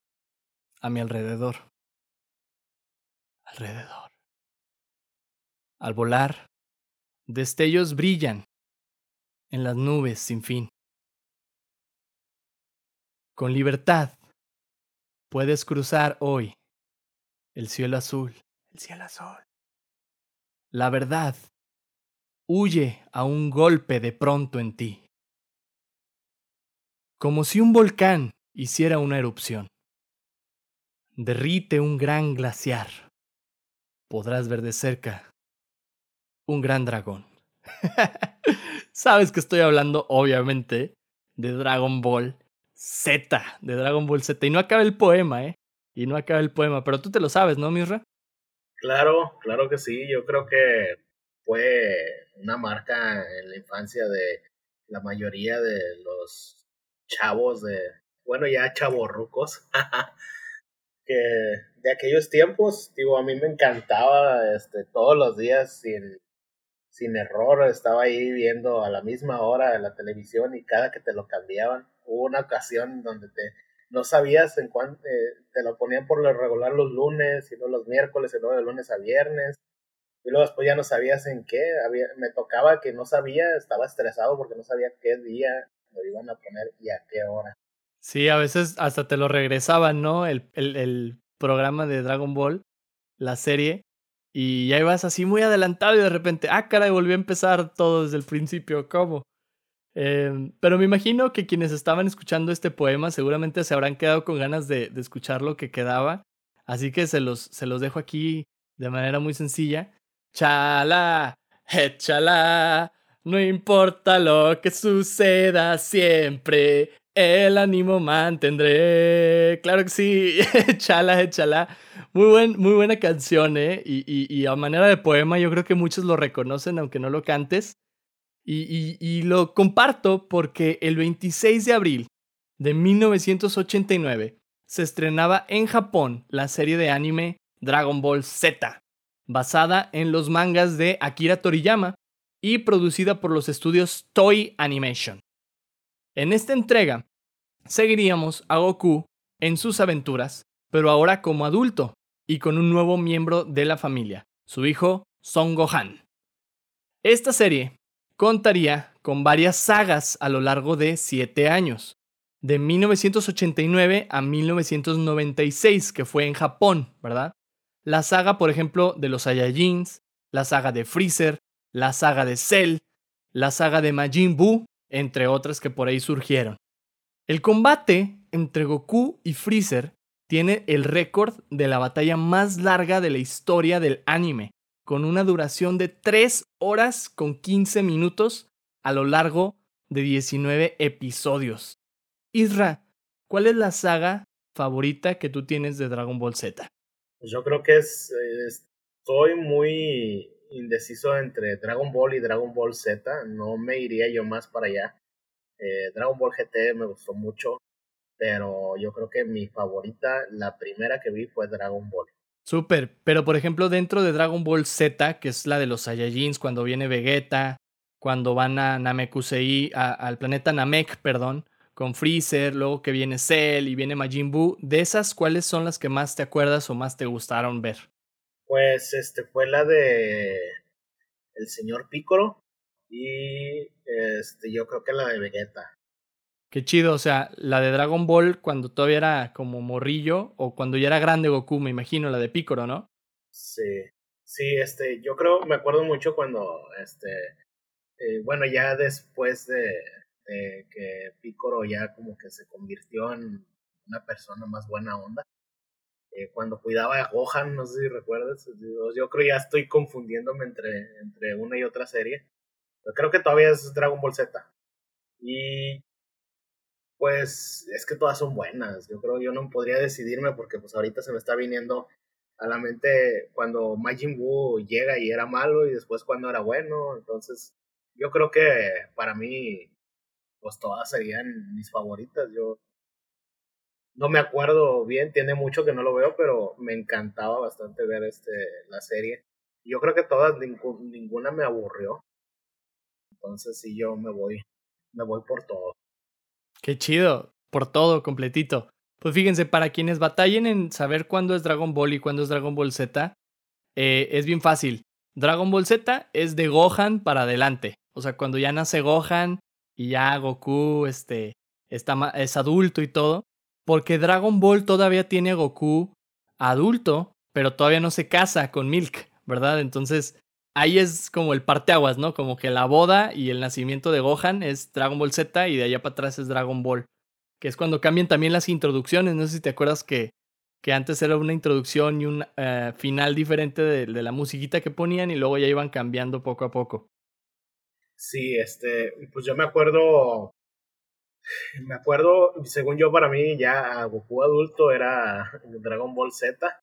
a mi alrededor. Alrededor. Al volar, destellos brillan en las nubes sin fin. Con libertad puedes cruzar hoy el cielo azul, el cielo azul. La verdad huye a un golpe de pronto en ti. Como si un volcán hiciera una erupción. Derrite un gran glaciar. Podrás ver de cerca un gran dragón. *laughs* Sabes que estoy hablando, obviamente, de Dragon Ball Z, de Dragon Ball Z. Y no acaba el poema, ¿eh? Y no acaba el poema, pero tú te lo sabes, ¿no, Mirra? Claro, claro que sí. Yo creo que fue una marca en la infancia de la mayoría de los chavos de, bueno, ya chavorrucos, *laughs* que de aquellos tiempos, digo, a mí me encantaba este, todos los días sin, sin error, estaba ahí viendo a la misma hora la televisión y cada que te lo cambiaban, hubo una ocasión donde te no sabías en cuánto eh, te lo ponían por lo regular los lunes y no los miércoles y luego de lunes a viernes y luego después ya no sabías en qué, me tocaba que no sabía, estaba estresado porque no sabía qué día lo iban a poner y a qué hora. Sí, a veces hasta te lo regresaban, ¿no? El, el, el programa de Dragon Ball, la serie, y ya ibas así muy adelantado y de repente, ah, caray, volvió a empezar todo desde el principio, ¿cómo? Eh, pero me imagino que quienes estaban escuchando este poema seguramente se habrán quedado con ganas de, de escuchar lo que quedaba, así que se los, se los dejo aquí de manera muy sencilla. Chala, échala, no importa lo que suceda siempre, el ánimo mantendré. Claro que sí, *laughs* échala, échala. Muy, buen, muy buena canción, ¿eh? Y, a manera de poema, yo creo que muchos lo reconocen, aunque no lo cantes. Y, y lo comparto porque el 26 de abril de 1989 se estrenaba en Japón la serie de anime Dragon Ball Z basada en los mangas de Akira Toriyama y producida por los estudios Toy Animation. En esta entrega, seguiríamos a Goku en sus aventuras, pero ahora como adulto y con un nuevo miembro de la familia, su hijo Son Gohan. Esta serie contaría con varias sagas a lo largo de siete años, de 1989 a 1996, que fue en Japón, ¿verdad? la saga, por ejemplo, de los Saiyajins, la saga de Freezer, la saga de Cell, la saga de Majin Buu, entre otras que por ahí surgieron. El combate entre Goku y Freezer tiene el récord de la batalla más larga de la historia del anime, con una duración de 3 horas con 15 minutos a lo largo de 19 episodios. Isra, ¿cuál es la saga favorita que tú tienes de Dragon Ball Z? Pues yo creo que es, estoy muy indeciso entre Dragon Ball y Dragon Ball Z, no me iría yo más para allá. Eh, Dragon Ball GT me gustó mucho, pero yo creo que mi favorita, la primera que vi fue Dragon Ball. Súper, pero por ejemplo dentro de Dragon Ball Z, que es la de los Saiyajins, cuando viene Vegeta, cuando van a Namekusei, al planeta Namek, perdón, con Freezer, luego que viene Cell y viene Majin Buu, de esas, ¿cuáles son las que más te acuerdas o más te gustaron ver? Pues este fue la de el señor Piccolo y este yo creo que la de Vegeta. Qué chido, o sea, la de Dragon Ball cuando todavía era como morrillo o cuando ya era grande Goku, me imagino, la de Piccolo, ¿no? Sí, sí, este, yo creo, me acuerdo mucho cuando, este, eh, bueno, ya después de, de, que Piccolo ya como que se convirtió en una persona más buena onda, eh, cuando cuidaba a Gohan, no sé si recuerdas, yo creo ya estoy confundiéndome entre, entre una y otra serie, creo que todavía es Dragon Ball Z. Y pues es que todas son buenas. Yo creo yo no podría decidirme porque pues ahorita se me está viniendo a la mente cuando Majin Buu llega y era malo y después cuando era bueno. Entonces yo creo que para mí pues todas serían mis favoritas. Yo no me acuerdo bien, tiene mucho que no lo veo, pero me encantaba bastante ver este la serie. Yo creo que todas ninguna me aburrió. Entonces sí yo me voy me voy por todo. Qué chido, por todo, completito. Pues fíjense, para quienes batallen en saber cuándo es Dragon Ball y cuándo es Dragon Ball Z, eh, es bien fácil. Dragon Ball Z es de Gohan para adelante. O sea, cuando ya nace Gohan y ya Goku este, está, es adulto y todo. Porque Dragon Ball todavía tiene a Goku adulto, pero todavía no se casa con Milk, ¿verdad? Entonces, ahí es como el parteaguas, ¿no? Como que la boda y el nacimiento de Gohan es Dragon Ball Z y de allá para atrás es Dragon Ball. Que es cuando cambian también las introducciones. No sé si te acuerdas que, que antes era una introducción y un eh, final diferente de, de, la musiquita que ponían y luego ya iban cambiando poco a poco. Sí, este, pues yo me acuerdo, me acuerdo, según yo para mí ya Goku adulto era Dragon Ball Z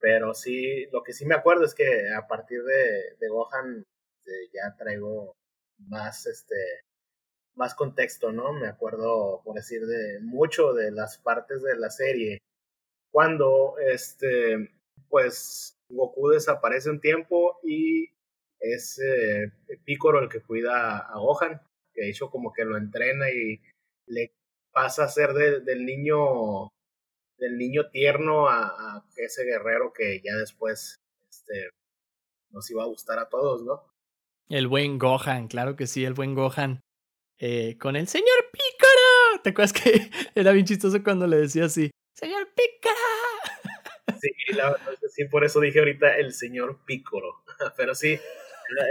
pero sí, lo que sí me acuerdo es que a partir de, de Gohan este, ya traigo más, este, más contexto, ¿no? Me acuerdo, por decir, de mucho de las partes de la serie. Cuando, este, pues, Goku desaparece un tiempo y es eh, Piccolo el que cuida a Gohan, que de hecho como que lo entrena y le pasa a ser del niño del niño tierno a, ese guerrero que ya después este, nos iba a gustar a todos, ¿no? El buen Gohan, claro que sí, el buen Gohan. Eh, con el señor Pícara. *laughs* ¿Te acuerdas que *laughs* era bien chistoso cuando le decía así? ¡Señor Pícara! *laughs* Sí, la verdad sí, por eso dije ahorita el señor Pícoro. Pero sí,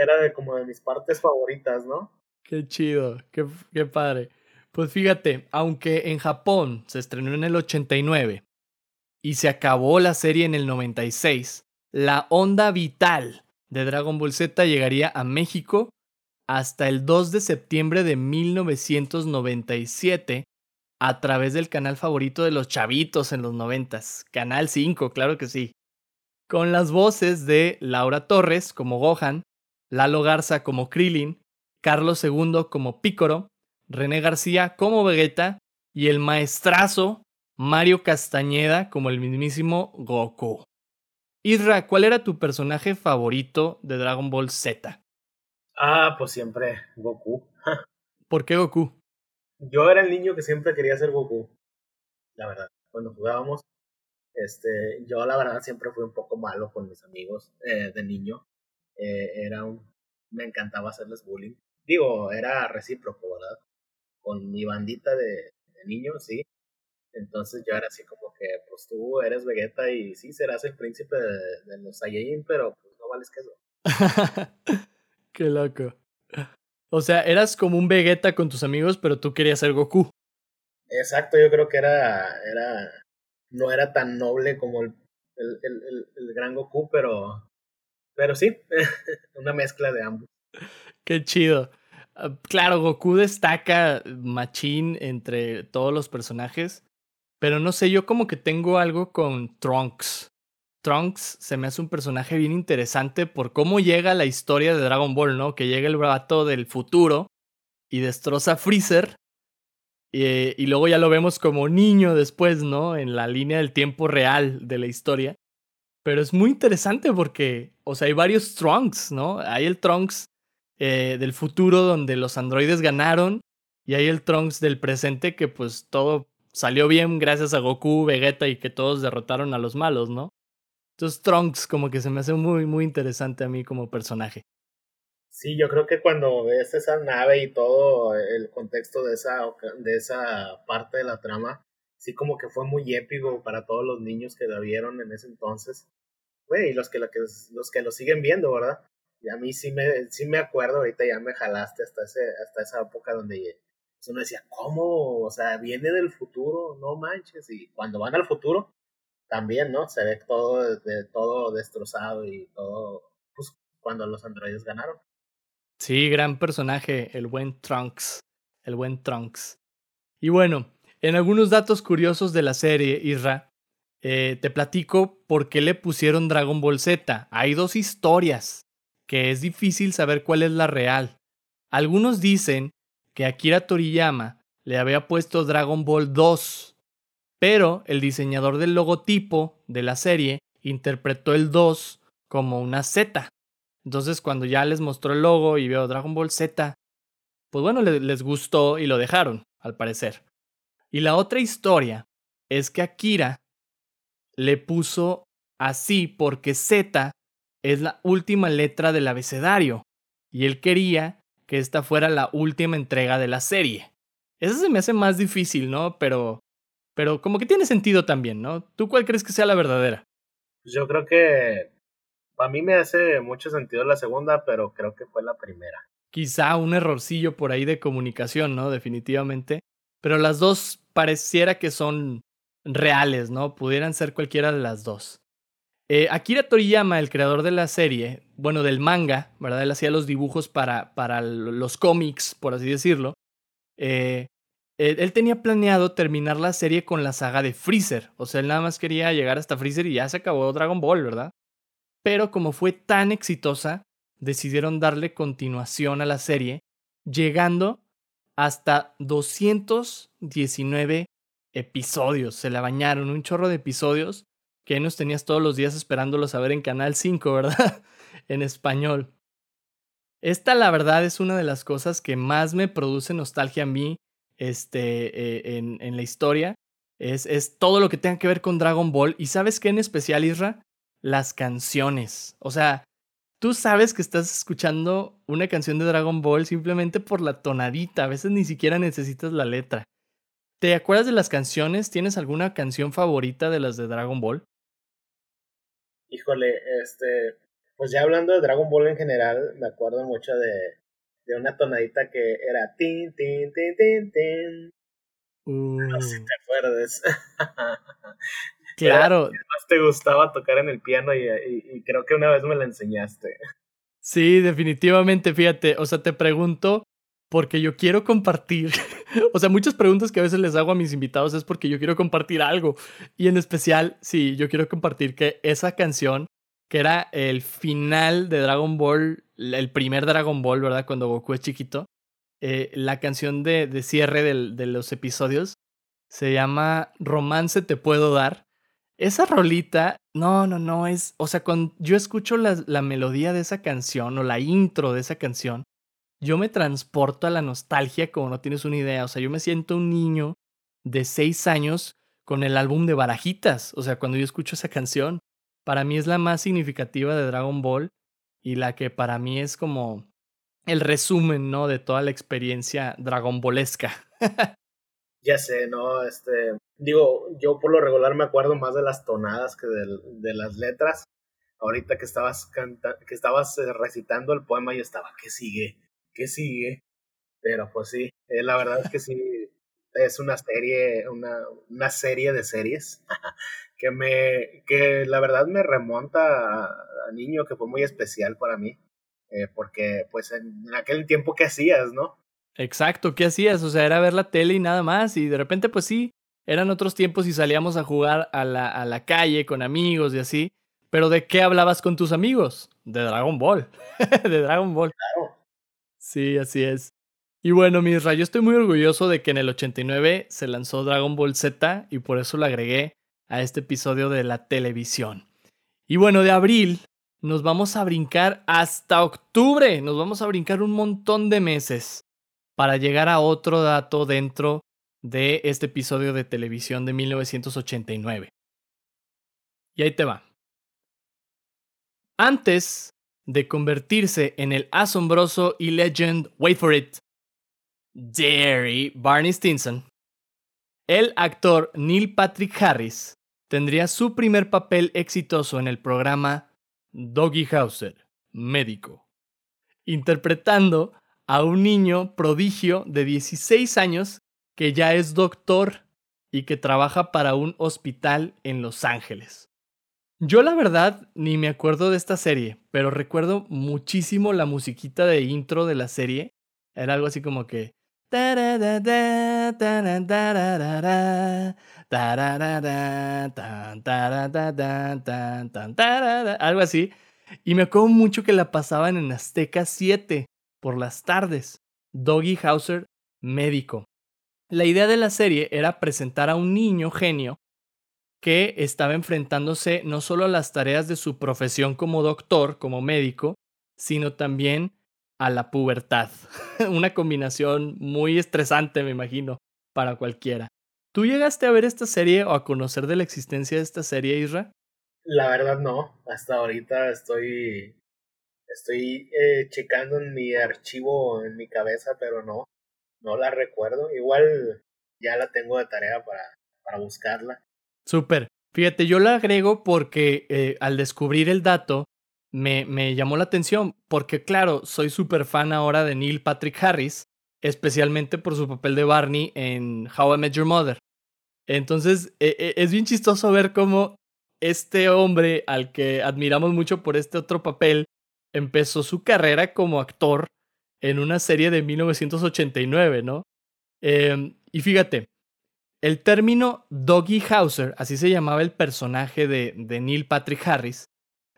era, de como de mis partes favoritas, ¿no? Qué chido, qué, qué padre. Pues fíjate, aunque en Japón se estrenó en el 89 y se acabó la serie en el 96, la onda vital de Dragon Ball Z llegaría a México hasta el 2 de septiembre de 1997 a través del canal favorito de los chavitos en los noventas, Canal 5, claro que sí. Con las voces de Laura Torres como Gohan, Lalo Garza como Krillin, Carlos II como Pícoro, René García como Vegeta y el maestrazo Mario Castañeda como el mismísimo Goku. Isra, ¿cuál era tu personaje favorito de Dragon Ball Z? Ah, pues siempre Goku. *laughs* ¿Por qué Goku? Yo era el niño que siempre quería ser Goku. La verdad, cuando jugábamos, este, yo la verdad siempre fui un poco malo con mis amigos eh, de niño. Eh, era un, me encantaba hacerles bullying. Digo, era recíproco, ¿verdad? Con mi bandita de, niños, sí. Entonces yo era así como que, pues tú eres Vegeta y sí serás el príncipe de, los Saiyajin, pero pues no vales que eso. *laughs* Qué loco. O sea, eras como un Vegeta con tus amigos, pero tú querías ser Goku. Exacto, yo creo que era, era, no era tan noble como el, el, el, el gran Goku, pero, pero sí, *laughs* una mezcla de ambos. Qué chido. Claro, Goku destaca machín entre todos los personajes. Pero no sé, yo como que tengo algo con Trunks. Trunks se me hace un personaje bien interesante por cómo llega la historia de Dragon Ball, ¿no? Que llega el vato del futuro y destroza Freezer. Y, luego ya lo vemos como niño después, ¿no? En la línea del tiempo real de la historia. Pero es muy interesante porque, o sea, hay varios Trunks, ¿no? Hay el Trunks eh, del futuro donde los androides ganaron y hay el Trunks del presente que pues todo salió bien gracias a Goku, Vegeta y que todos derrotaron a los malos, ¿no? Entonces Trunks como que se me hace muy, muy interesante a mí como personaje. Sí, yo creo que cuando ves esa nave y todo el contexto de esa, de esa parte de la trama, sí como que fue muy épico para todos los niños que la vieron en ese entonces. Güey, y los que, los que lo siguen viendo, ¿verdad? Y a mí sí me, sí me acuerdo, ahorita ya me jalaste hasta, ese, hasta esa época donde uno decía, ¿cómo? O sea, viene del futuro, no manches. Y cuando van al futuro, también, ¿no? Se ve todo, todo destrozado y todo, pues cuando los androides ganaron. Sí, gran personaje, el buen Trunks. El buen Trunks. Y bueno, en algunos datos curiosos de la serie, Isra, eh, te platico por qué le pusieron Dragon Ball Z. Hay dos historias que es difícil saber cuál es la real. Algunos dicen que Akira Toriyama le había puesto Dragon Ball 2, pero el diseñador del logotipo de la serie interpretó el 2 como una Z. Entonces cuando ya les mostró el logo y veo Dragon Ball Z, pues bueno, les gustó y lo dejaron, al parecer. Y la otra historia es que Akira le puso así porque Z es la última letra del abecedario y él quería que esta fuera la última entrega de la serie. Eso se me hace más difícil, ¿no? Pero pero como que tiene sentido también, ¿no? ¿Tú cuál crees que sea la verdadera? Yo creo que a mí me hace mucho sentido la segunda, pero creo que fue la primera. Quizá un errorcillo por ahí de comunicación, ¿no? Definitivamente. Pero las dos pareciera que son reales, ¿no? Pudieran ser cualquiera de las dos. Eh, Akira Toriyama, el creador de la serie, bueno, del manga, ¿verdad? Él hacía los dibujos para, para los cómics, por así decirlo. Eh, él, tenía planeado terminar la serie con la saga de Freezer. O sea, él nada más quería llegar hasta Freezer y ya se acabó Dragon Ball, ¿verdad? Pero como fue tan exitosa, decidieron darle continuación a la serie, llegando hasta 219 episodios. Se la bañaron, un chorro de episodios que nos tenías todos los días esperándolos a ver en Canal 5, ¿verdad? *laughs* en español. Esta, la verdad, es una de las cosas que más me produce nostalgia a mí este, eh, en, en, la historia. Es, es todo lo que tenga que ver con Dragon Ball. ¿Y sabes qué en especial, Isra? Las canciones. O sea, tú sabes que estás escuchando una canción de Dragon Ball simplemente por la tonadita. A veces ni siquiera necesitas la letra. ¿Te acuerdas de las canciones? ¿Tienes alguna canción favorita de las de Dragon Ball? Híjole, este, pues ya hablando de Dragon Ball en general, me acuerdo mucho de, de una tonadita que era tin, tin, tin, tin, tin. No sé si te acuerdas. *laughs* Claro. más te gustaba tocar en el piano y, y, creo que una vez me la enseñaste. Sí, definitivamente, fíjate, o sea, te pregunto porque yo quiero compartir. *laughs* o sea, muchas preguntas que a veces les hago a mis invitados es porque yo quiero compartir algo. Y en especial, sí, yo quiero compartir que esa canción, que era el final de Dragon Ball, el primer Dragon Ball, ¿verdad? Cuando Goku es chiquito, eh, la canción de, cierre de los episodios se llama Romance te puedo dar. Esa rolita, no, no, no, es, o sea, cuando yo escucho la melodía de esa canción o la intro de esa canción, yo me transporto a la nostalgia como no tienes una idea. O sea, yo me siento un niño de seis años con el álbum de Barajitas. O sea, cuando yo escucho esa canción, para mí es la más significativa de Dragon Ball y la que para mí es como el resumen, ¿no? De toda la experiencia Dragon Ballesca. *laughs* ya sé, ¿no? Este, digo, yo por lo regular me acuerdo más de las tonadas que de, las letras. Ahorita que estabas que estabas eh, recitando el poema, yo estaba, ¿qué sigue? Que sigue. Pero pues sí, eh, la verdad es que sí, es una serie, una, una serie de series *laughs* que me, que la verdad me remonta a, niño, que fue muy especial para mí. Eh, porque pues en, aquel tiempo que hacías, ¿no? Exacto, ¿qué hacías? O sea, era ver la tele y nada más. Y de repente, pues sí, eran otros tiempos y salíamos a jugar a la, a la calle con amigos y así. Pero ¿de qué hablabas con tus amigos? De Dragon Ball. *laughs* de Dragon Ball. Claro. Sí, así es. Y bueno, Misra, yo estoy muy orgulloso de que en el 89 se lanzó Dragon Ball Z y por eso lo agregué a este episodio de la televisión. Y bueno, de abril nos vamos a brincar hasta octubre. Nos vamos a brincar un montón de meses para llegar a otro dato dentro de este episodio de televisión de 1989. Y ahí te va. Antes de convertirse en el asombroso y legend, wait for it, Derry Barney Stinson, el actor Neil Patrick Harris tendría su primer papel exitoso en el programa Doggy Hauser, médico, interpretando a un niño prodigio de 16 años que ya es doctor y que trabaja para un hospital en Los Ángeles. Yo la verdad ni me acuerdo de esta serie, pero recuerdo muchísimo la musiquita de intro de la serie. Era algo así como que... Algo así. Y me acuerdo mucho que la pasaban en Azteca 7 por las tardes. Doggy Hauser, médico. La idea de la serie era presentar a un niño genio que estaba enfrentándose no solo a las tareas de su profesión como doctor, como médico, sino también a la pubertad. *laughs* Una combinación muy estresante, me imagino, para cualquiera. ¿Tú llegaste a ver esta serie o a conocer de la existencia de esta serie, Isra? La verdad no. Hasta ahorita estoy estoy eh, checando en mi archivo en mi cabeza, pero no no la recuerdo. Igual ya la tengo de tarea para, para buscarla. Súper. Fíjate, yo la agrego porque eh, al descubrir el dato me, me llamó la atención, porque claro, soy súper fan ahora de Neil Patrick Harris, especialmente por su papel de Barney en How I Met Your Mother. Entonces, e, e, es bien chistoso ver cómo este hombre al que admiramos mucho por este otro papel empezó su carrera como actor en una serie de 1989, ¿no? Em, y fíjate, el término Doggy Hauser, así se llamaba el personaje de, de Neil Patrick Harris,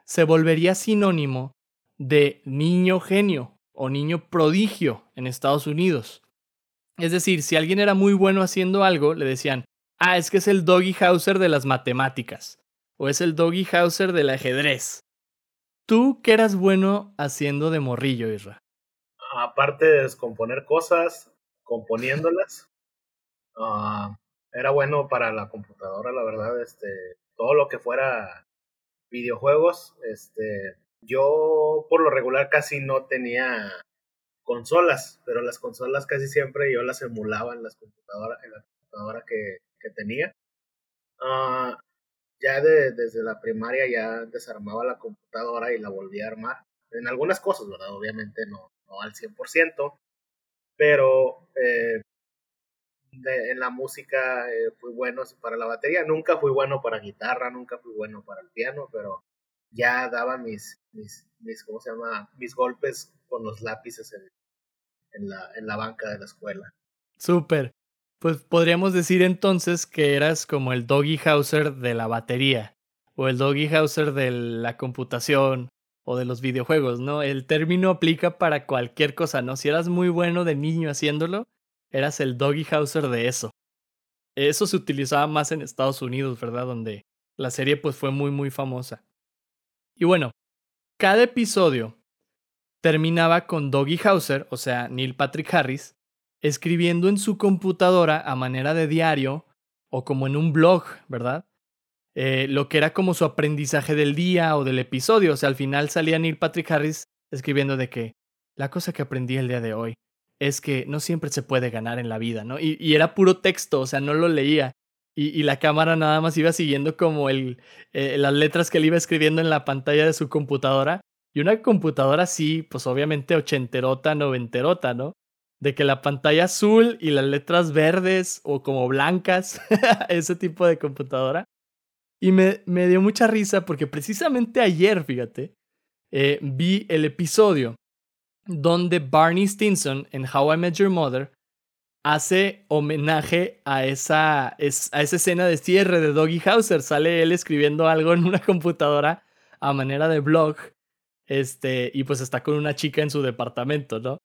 se volvería sinónimo de niño genio o niño prodigio en Estados Unidos. Es decir, si alguien era muy bueno haciendo algo, le decían, ah, es que es el Doggy Hauser de las matemáticas, o es el Doggy Hauser del ajedrez. ¿Tú qué eras bueno haciendo de morrillo, Isra? aparte de descomponer cosas, componiéndolas, uh, era bueno para la computadora, la verdad, este, todo lo que fuera videojuegos, este, yo por lo regular casi no tenía consolas, pero las consolas casi siempre yo las emulaba en las computadoras, en la computadora que, que tenía. Uh, ya de, desde la primaria ya desarmaba la computadora y la volvía a armar. En algunas cosas, ¿verdad? Obviamente no, no al 100%, pero eh, en la música eh, fui bueno para la batería, nunca fui bueno para guitarra, nunca fui bueno para el piano, pero ya daba mis, mis, mis ¿cómo se llama? Mis golpes con los lápices en, en, la, en la banca de la escuela. Súper. Pues podríamos decir entonces que eras como el Doggy Hauser de la batería o el Doggy Hauser de la computación o de los videojuegos, ¿no? El término aplica para cualquier cosa, ¿no? Si eras muy bueno de niño haciéndolo, eras el doggy houser de eso. Eso se utilizaba más en Estados Unidos, ¿verdad? Donde la serie pues fue muy muy famosa. Y bueno, cada episodio terminaba con Doggy Hauser, o sea, Neil Patrick Harris, escribiendo en su computadora a manera de diario o como en un blog, ¿verdad? Eh, lo que era como su aprendizaje del día o del episodio. O sea, al final salía Neil Patrick Harris escribiendo de que la cosa que aprendí el día de hoy es que no siempre se puede ganar en la vida, ¿no? Y, era puro texto, o sea, no lo leía. Y, la cámara nada más iba siguiendo como el, eh, las letras que él iba escribiendo en la pantalla de su computadora. Y una computadora así, pues obviamente ochenterota, noventerota, ¿no? De que la pantalla azul y las letras verdes o como blancas, *laughs* ese tipo de computadora. Y me, me dio mucha risa porque precisamente ayer, fíjate, eh, vi el episodio donde Barney Stinson en How I Met Your Mother hace homenaje a esa, a esa escena de cierre de Doggy Hauser. Sale él escribiendo algo en una computadora a manera de blog. Este, y pues está con una chica en su departamento, ¿no?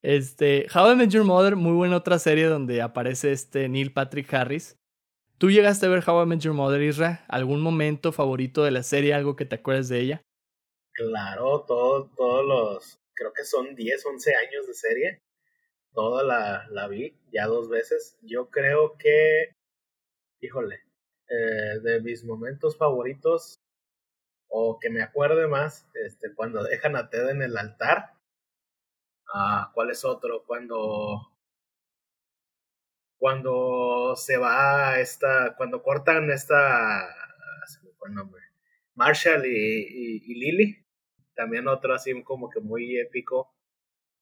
Este, How I Met Your Mother, muy buena otra serie donde aparece este Neil Patrick Harris. ¿Tú llegaste a ver How I Met Your Mother, Isra? ¿Algún momento favorito de la serie, algo que te acuerdes de ella? Claro, todos los, creo que son 10, 11 años de serie. Toda la, la vi ya dos veces. Yo creo que, híjole, eh, de mis momentos favoritos, o que me acuerde más, este, cuando dejan a Ted en el altar. Ah, ¿cuál es otro? Cuando cuando se va esta, cuando cortan esta, se me el nombre, Marshall y, y Lily, también otro así como que muy épico.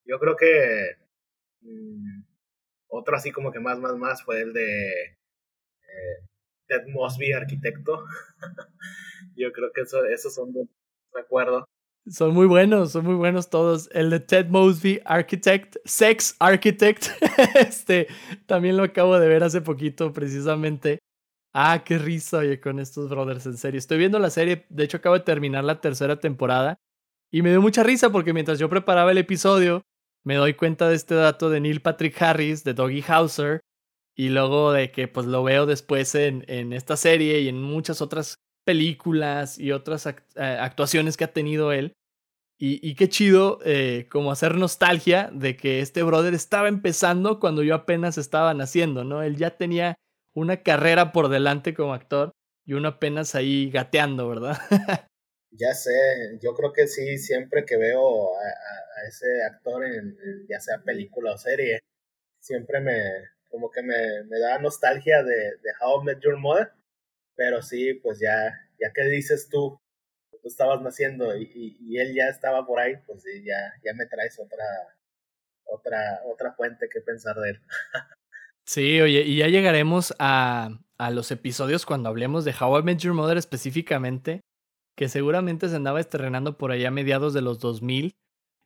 Yo creo que mm, otro así como que más, más, más fue el de eh, Ted Mosby, arquitecto. *laughs* Yo creo que eso, esos son de acuerdo. Son muy buenos, son muy buenos todos. El de Ted Mosby, Architect, Sex Architect. *laughs* este también lo acabo de ver hace poquito, precisamente. Ah, qué risa, oye, con estos brothers, en serio. Estoy viendo la serie, de hecho acabo de terminar la tercera temporada y me dio mucha risa porque mientras yo preparaba el episodio, me doy cuenta de este dato de Neil Patrick Harris, de Doggy Hauser, y luego de que pues lo veo después en, en esta serie y en muchas otras películas y otras eh, actuaciones que ha tenido él. Y, y qué chido eh, como hacer nostalgia de que este brother estaba empezando cuando yo apenas estaba naciendo, ¿no? Él ya tenía una carrera por delante como actor y uno apenas ahí gateando, ¿verdad? *laughs* Ya sé, yo creo que sí, siempre que veo a, ese actor en, ya sea película o serie, siempre me, como que me, me da nostalgia de, de How I Met Your Mother, pero sí, pues ya, ya que dices tú, tú estabas naciendo y, y, él ya estaba por ahí, pues sí, ya, ya me traes otra, otra, otra fuente que pensar de él. Sí, oye, y ya llegaremos a, a los episodios cuando hablemos de How I Met Your Mother específicamente que seguramente se andaba estrenando por allá a mediados de los 2000.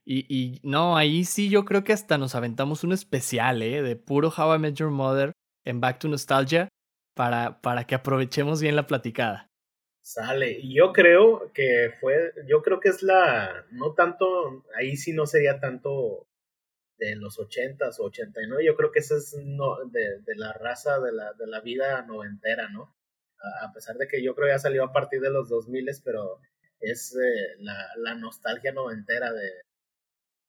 Y, y no, ahí sí yo creo que hasta nos aventamos un especial, ¿eh? De puro How I Met Your Mother en Back to Nostalgia para, para que aprovechemos bien la platicada. Sale, y yo creo que fue, yo creo que es la, no tanto, ahí sí no sería tanto de los 80s o 89, yo creo que ese es no, de, de la raza de la, de la vida noventera, ¿no? A pesar de que yo creo ya salió a partir de los 2000, pero es eh, la, la, nostalgia noventera de,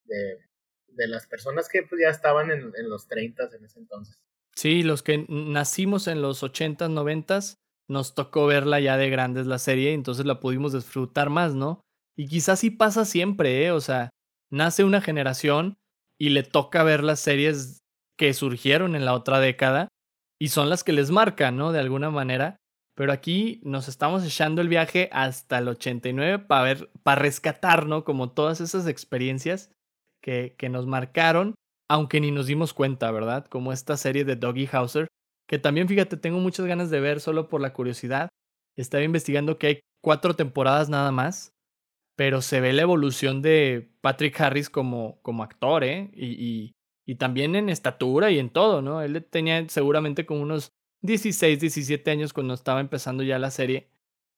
de, de, las personas que pues, ya estaban en, en los 30 en ese entonces. Sí, los que nacimos en los 80s, 90s, nos tocó verla ya de grandes la serie, entonces la pudimos disfrutar más, ¿no? Y quizás sí pasa siempre, ¿eh? O sea, nace una generación y le toca ver las series que surgieron en la otra década y son las que les marcan, ¿no? De alguna manera. Pero aquí nos estamos echando el viaje hasta el 89 para ver, para rescatar, ¿no? Como todas esas experiencias que, que nos marcaron, aunque ni nos dimos cuenta, ¿verdad? Como esta serie de Doggy Hauser, que también, fíjate, tengo muchas ganas de ver solo por la curiosidad. Estaba investigando que hay cuatro temporadas nada más, pero se ve la evolución de Patrick Harris como, como actor, ¿eh? Y, y, y también en estatura y en todo, ¿no? Él tenía seguramente como unos 16, 17 años cuando estaba empezando ya la serie,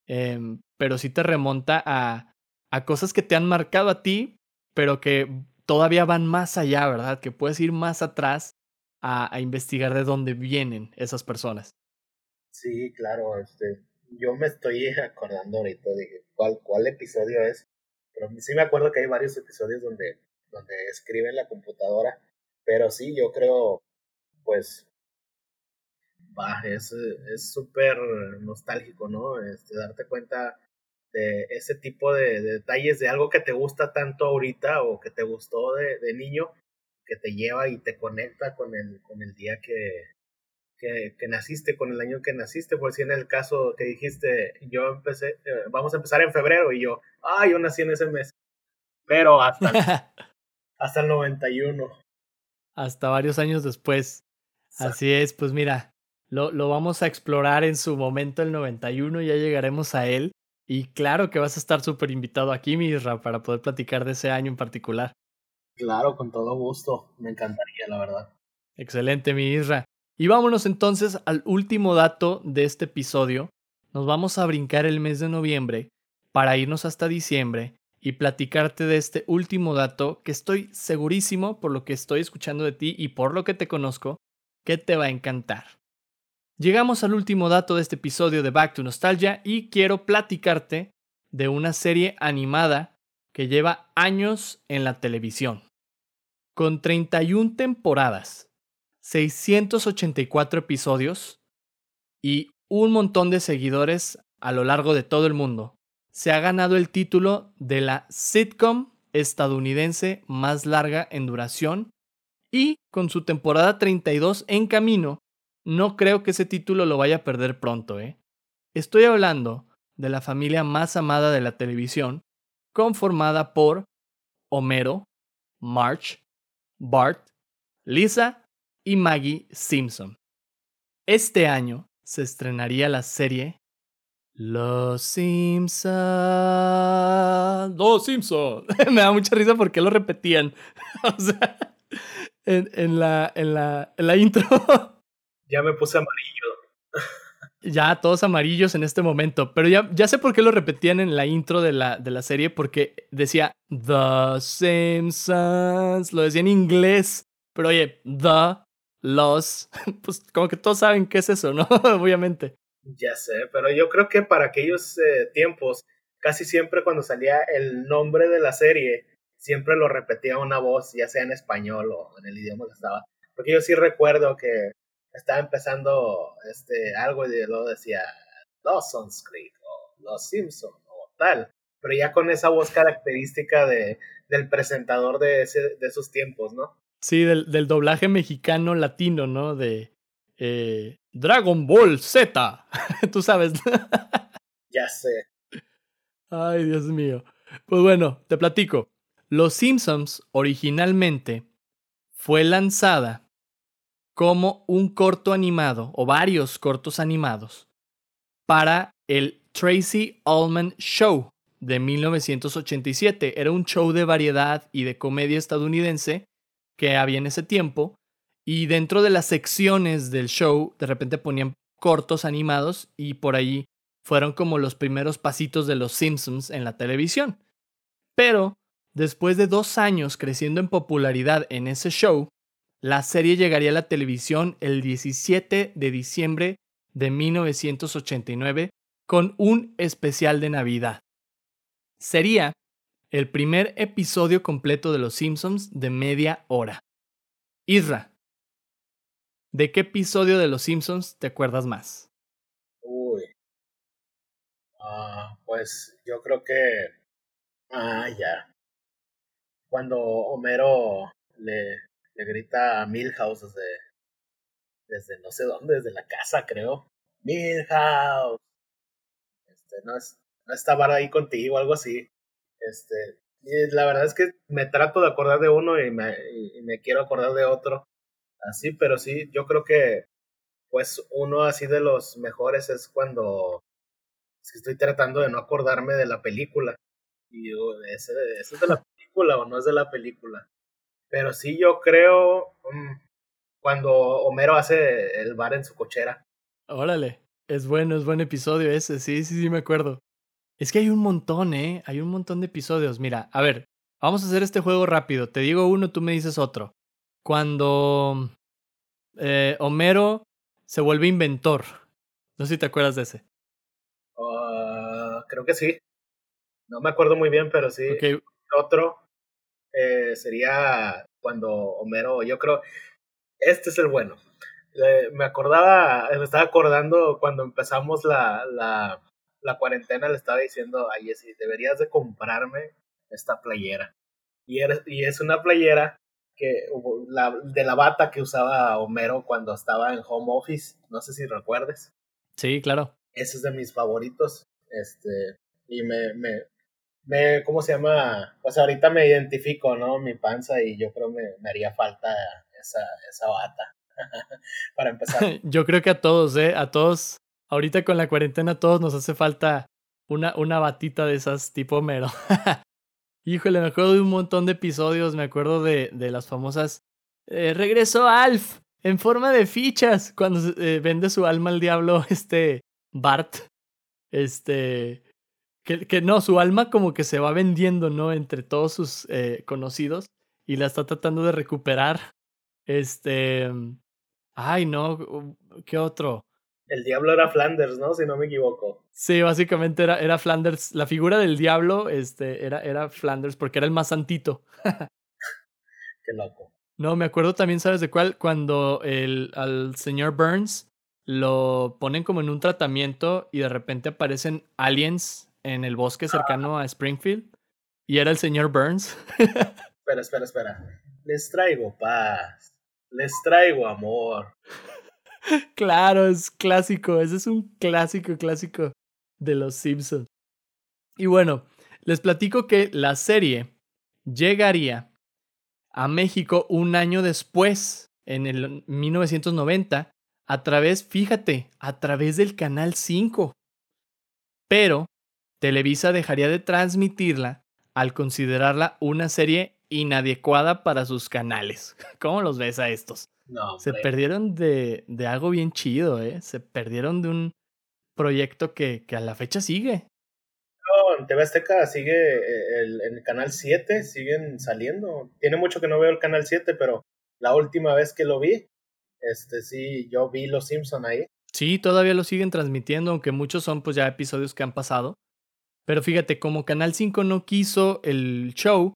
em, pero sí te remonta a, a cosas que te han marcado a ti, pero que todavía van más allá, ¿verdad? Que puedes ir más atrás a, a investigar de dónde vienen esas personas. Sí, claro, este, yo me estoy *laughs* acordando ahorita de cuál, cuál episodio es, pero sí me acuerdo que hay varios episodios donde, donde escriben la computadora, pero sí, yo creo, pues es súper nostálgico, ¿no? Este, darte cuenta de ese tipo de, detalles de algo que te gusta tanto ahorita o que te gustó de, de, niño, que te lleva y te conecta con el, con el día que, que, que, naciste, con el año que naciste, por si en el caso que dijiste, yo empecé, eh, vamos a empezar en febrero y yo, ah, yo nací en ese mes, pero hasta, *laughs* hasta el 91. Hasta varios años después. Así es, pues mira, lo, lo vamos a explorar en su momento el 91, ya llegaremos a él. Y claro que vas a estar súper invitado aquí, Misra, para poder platicar de ese año en particular. Claro, con todo gusto. Me encantaría, la verdad. Excelente, mi Isra. Y vámonos entonces al último dato de este episodio. Nos vamos a brincar el mes de noviembre para irnos hasta diciembre y platicarte de este último dato que estoy segurísimo por lo que estoy escuchando de ti y por lo que te conozco, que te va a encantar. Llegamos al último dato de este episodio de Back to Nostalgia y quiero platicarte de una serie animada que lleva años en la televisión. Con 31 temporadas, 684 episodios y un montón de seguidores a lo largo de todo el mundo, se ha ganado el título de la sitcom estadounidense más larga en duración y con su temporada 32 en camino, no creo que ese título lo vaya a perder pronto, ¿eh? Estoy hablando de la familia más amada de la televisión, conformada por Homero, March, Bart, Lisa y Maggie Simpson. Este año se estrenaría la serie los Simpsons. Los Simpsons. *laughs* Me da mucha risa porque lo repetían. *laughs* o sea, en, en, la, en, la, en la intro. Ya me puse amarillo. *laughs* ya todos amarillos en este momento. Pero ya, ya sé por qué lo repetían en la intro de la, de la serie. Porque decía The Simpsons. Lo decía en inglés. Pero oye, The, los. *laughs* Pues como que todos saben qué es eso, ¿no? *laughs* Obviamente. Ya sé, pero yo creo que para aquellos eh, tiempos, casi siempre cuando salía el nombre de la serie, siempre lo repetía una voz, ya sea en español o en el idioma que estaba. Porque yo sí recuerdo que estaba empezando este, algo y luego decía Dawson's Creek o Los Simpson o tal. Pero ya con esa voz característica de, del presentador de, ese, de esos tiempos, ¿no? Sí, del, del doblaje mexicano latino, ¿no? De, eh, Dragon Ball Z. *laughs* Tú sabes. ya sé. Ay, Dios mío. Pues bueno, te platico. Los Simpsons originalmente fue lanzada como un corto animado o varios cortos animados para el Tracy Ullman Show de 1987. Era un show de variedad y de comedia estadounidense que había en ese tiempo y dentro de las secciones del show, de repente ponían cortos animados y por ahí fueron como los primeros pasitos de los Simpsons en la televisión. Pero, después de dos años creciendo en popularidad en ese show, la serie llegaría a la televisión el 17 de diciembre de 1989 con un especial de Navidad. Sería el primer episodio completo de Los Simpsons de media hora. Isra, ¿De qué episodio de Los Simpsons te acuerdas más? Uy. Ah, pues yo creo que. Ah, ya. Cuando Homero le, le grita Milhouse desde, desde no sé dónde, desde la casa, creo. Milhouse. Este, no, es, no estaba ahí contigo, algo así. Este, la verdad es que me trato de acordar de uno y me, y me quiero acordar de otro así, pero sí, yo creo que pues uno así de los mejores es cuando estoy tratando de no acordarme de la película. Y digo, ¿ese, es de la película o no es de la película? Pero sí, yo creo mm, cuando Homero hace el bar en su cochera. Órale, es bueno, es buen episodio ese, sí, sí, sí, me acuerdo. Es que hay un montón, ¿eh? Hay un montón de episodios. Mira, a ver, vamos a hacer este juego rápido. Te digo uno, tú me dices otro cuando eh, Homero se vuelve inventor. No sé si te acuerdas de ese. Ah, creo que sí. No me acuerdo muy bien, pero sí. Otro eh, sería cuando Homero, yo creo, este es el bueno. me acordaba, me estaba acordando cuando empezamos la, la, la cuarentena, le estaba diciendo a Jessy, deberías de comprarme esta playera. Y, y es una playera que la, de la bata que usaba Homero cuando estaba en home office, no sé si recuerdes. Sí, claro. Ese es de mis favoritos. Este, y me, me, me, ¿cómo se llama? Pues ahorita me identifico, ¿no? Mi panza y yo creo me, me haría falta esa, esa bata. *laughs* Para empezar. *laughs* yo creo que a todos, ¿eh? A todos, ahorita con la cuarentena, a todos nos hace falta una, una batita de esas tipo Homero. *laughs* Híjole, me acuerdo de un montón de episodios, me acuerdo de, de las famosas... Eh, regresó Alf, en forma de fichas cuando eh, vende su alma al diablo este Bart. Este, que, que, no, su alma como que se va vendiendo, ¿no? Entre todos sus eh, conocidos y la está tratando de recuperar. Este, ay, no, ¿qué otro? El diablo era Flanders, ¿no? Si no me equivoco. Sí, básicamente era, era Flanders. La figura del diablo este, era, era Flanders porque era el más santito. *laughs* Qué loco. No, me acuerdo también, ¿sabes de cuál? Cuando el, al señor Burns lo ponen como en un tratamiento y de repente aparecen aliens en el bosque cercano a Springfield. Y era el señor Burns. *laughs* espera, espera, espera. Les traigo paz. Les traigo amor. Claro, es clásico. Ese es un clásico, clásico de los Simpsons. Y bueno, les platico que la serie llegaría a México un año después, en el 1990, a través, fíjate, a través del Canal 5. Pero Televisa dejaría de transmitirla al considerarla una serie inadecuada para sus canales. *laughs* ¿Cómo los ves a estos? No, Se perdieron de, de, algo bien chido, ¿eh? Se perdieron de un proyecto que, que a la fecha sigue. No, en TV Azteca sigue, eh, el, el canal 7 siguen saliendo. Tiene mucho que no veo el canal 7, pero la última vez que lo vi, este sí, yo vi Los Simpson ahí. Sí, todavía lo siguen transmitiendo, aunque muchos son pues ya episodios que han pasado. Pero fíjate, como Canal 5 no quiso el show,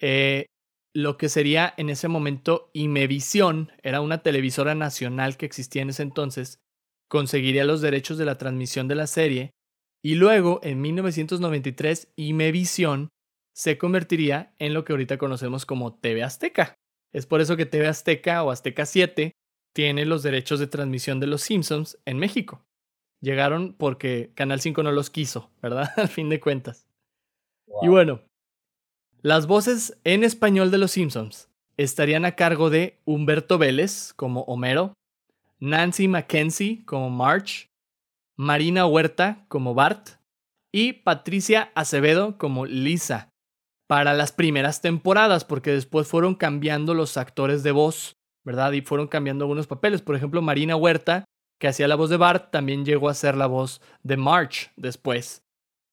eh, lo que sería en ese momento Imevisión, era una televisora nacional que existía en ese entonces, conseguiría los derechos de la transmisión de la serie y luego en 1993 Imevisión se convertiría en lo que ahorita conocemos como TV Azteca. Es por eso que TV Azteca o Azteca 7 tiene los derechos de transmisión de Los Simpsons en México. Llegaron porque Canal 5 no los quiso, ¿verdad? *laughs* Al fin de cuentas. Y bueno, las voces en español de Los Simpsons estarían a cargo de Humberto Vélez como Homero, Nancy Mackenzie como March, Marina Huerta como Bart y Patricia Acevedo como Lisa para las primeras temporadas, porque después fueron cambiando los actores de voz, ¿verdad? Y fueron cambiando algunos papeles. Por ejemplo, Marina Huerta, que hacía la voz de Bart, también llegó a ser la voz de March después.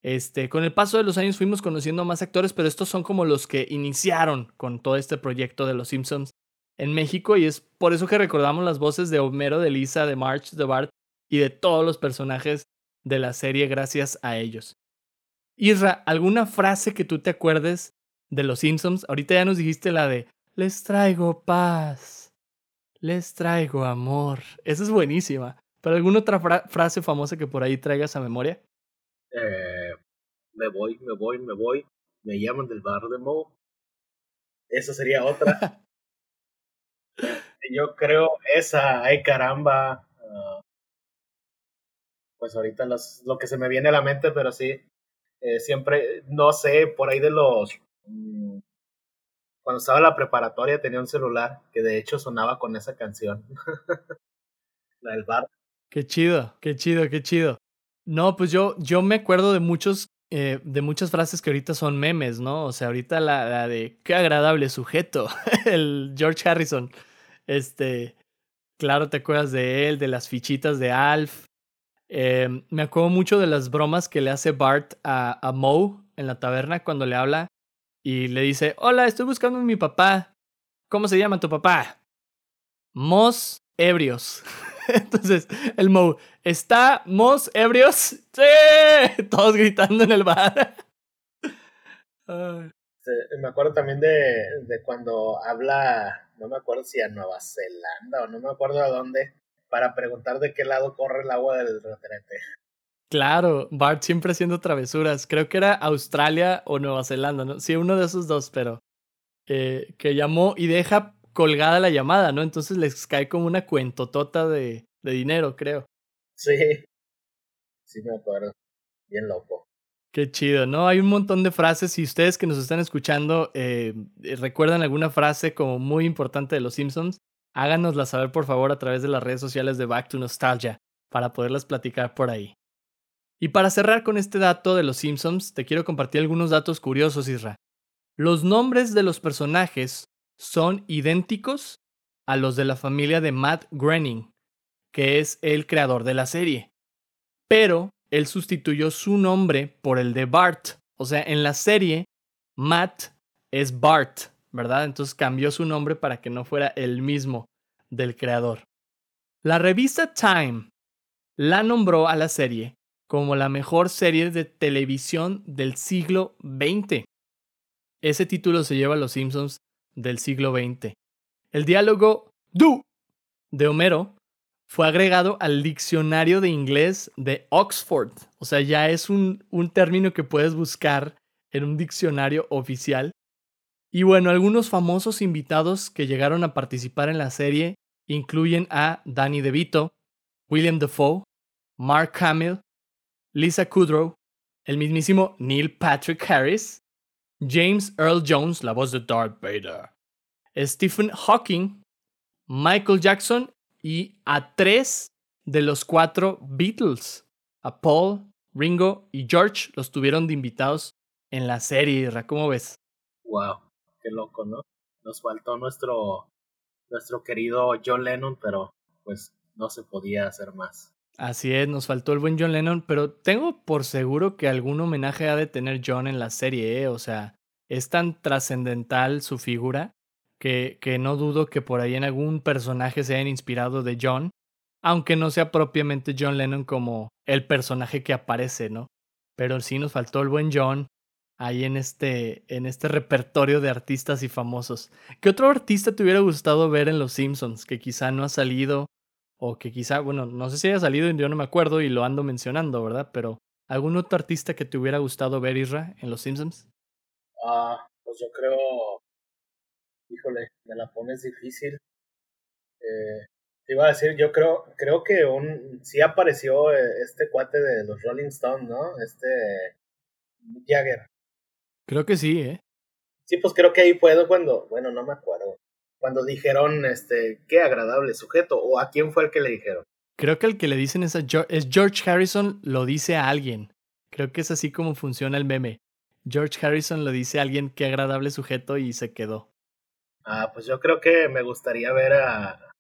Este, con el paso de los años fuimos conociendo más actores, pero estos son como los que iniciaron con todo este proyecto de Los Simpsons en México y es por eso que recordamos las voces de Homero, de Lisa, de March, de Bart y de todos los personajes de la serie gracias a ellos. Isra, ¿alguna frase que tú te acuerdes de Los Simpsons? Ahorita ya nos dijiste la de Les traigo paz, les traigo amor. Esa es buenísima. ¿Pero alguna otra frase famosa que por ahí traigas a memoria? Eh, me voy, me voy, me voy, me llaman del bar de Mo. Esa sería otra. *laughs* Yo creo esa, ay caramba. Uh, pues ahorita los, lo que se me viene a la mente, pero sí, eh, siempre, no sé, por ahí de los... Cuando estaba en la preparatoria tenía un celular que de hecho sonaba con esa canción. *laughs* la del bar. Qué chido, qué chido, qué chido. No, pues yo, yo me acuerdo de muchos, eh, de muchas frases que ahorita son memes, ¿no? O sea, ahorita la, de qué agradable sujeto, *laughs* el George Harrison. Este, claro, te acuerdas de él, de las fichitas de Alf. Eh, me acuerdo mucho de las bromas que le hace Bart a, a Moe en la taberna cuando le habla y le dice, hola, estoy buscando a mi papá. ¿Cómo se llama tu papá? Mos ebrios. *laughs* Entonces, el Mo, ¿estamos ebrios? *laughs* ¡Sí! Todos gritando en el bar. *laughs* me acuerdo también de, de cuando habla, no me acuerdo si a Nueva Zelanda o no me acuerdo a dónde, para preguntar de qué lado corre el agua del retrete. Claro, Bart siempre haciendo travesuras. Creo que era Australia o Nueva Zelanda, ¿no? Sí, uno de esos dos, pero eh, que llamó y deja colgada la llamada, ¿no? Entonces les cae como una cuentotota de, de dinero, creo. Sí, sí me acuerdo. Bien loco. Qué chido, ¿no? Hay un montón de frases. Si ustedes que nos están escuchando eh, recuerdan alguna frase como muy importante de Los Simpsons, háganosla saber por favor a través de las redes sociales de Back to Nostalgia para poderlas platicar por ahí. Y para cerrar con este dato de Los Simpsons, te quiero compartir algunos datos curiosos, Isra. Los nombres de los personajes son idénticos a los de la familia de Matt Groening, que es el creador de la serie. Pero él sustituyó su nombre por el de Bart. O sea, en la serie, Matt es Bart, ¿verdad? Entonces cambió su nombre para que no fuera el mismo del creador. La revista Time la nombró a la serie como la mejor serie de televisión del siglo XX. Ese título se lleva a los Simpsons del siglo XX. El diálogo do de Homero fue agregado al diccionario de inglés de Oxford. O sea, ya es un, un término que puedes buscar en un diccionario oficial. Y bueno, algunos famosos invitados que llegaron a participar en la serie incluyen a Danny DeVito, William Defoe, Mark Hamill, Lisa Kudrow, el mismísimo Neil Patrick Harris, James Earl Jones, la voz de Darth Vader, Stephen Hawking, Michael Jackson y a tres de los cuatro Beatles, a Paul, Ringo y George, los tuvieron de invitados en la serie. ¿Cómo ves? Wow, qué loco, ¿no? Nos faltó nuestro, nuestro querido John Lennon, pero pues no se podía hacer más. Así es, nos faltó el buen John Lennon, pero tengo por seguro que algún homenaje ha de tener John en la serie, ¿eh? o sea, es tan trascendental su figura que, que no dudo que por ahí en algún personaje se hayan inspirado de John, aunque no sea propiamente John Lennon como el personaje que aparece, ¿no? Pero sí nos faltó el buen John ahí en este, en este repertorio de artistas y famosos. ¿Qué otro artista te hubiera gustado ver en Los Simpsons que quizá no ha salido o que quizá, bueno, no sé si haya salido, yo no me acuerdo y lo ando mencionando, ¿verdad? Pero ¿algún otro artista que te hubiera gustado ver, Isra, en Los Simpsons? Ah, pues yo creo, híjole, me la pones difícil. Eh, te iba a decir, yo creo, creo que un, sí apareció eh, este cuate de los Rolling Stones, ¿no? Este Jagger. Creo que sí, ¿eh? Sí, pues creo que ahí puedo cuando, bueno, no me acuerdo cuando dijeron, este, qué agradable sujeto, o a quién fue el que le dijeron. Creo que el que le dicen es, a es George Harrison, lo dice a alguien. Creo que es así como funciona el meme. George Harrison lo dice a alguien, qué agradable sujeto, y se quedó. Ah, pues yo creo que me gustaría ver a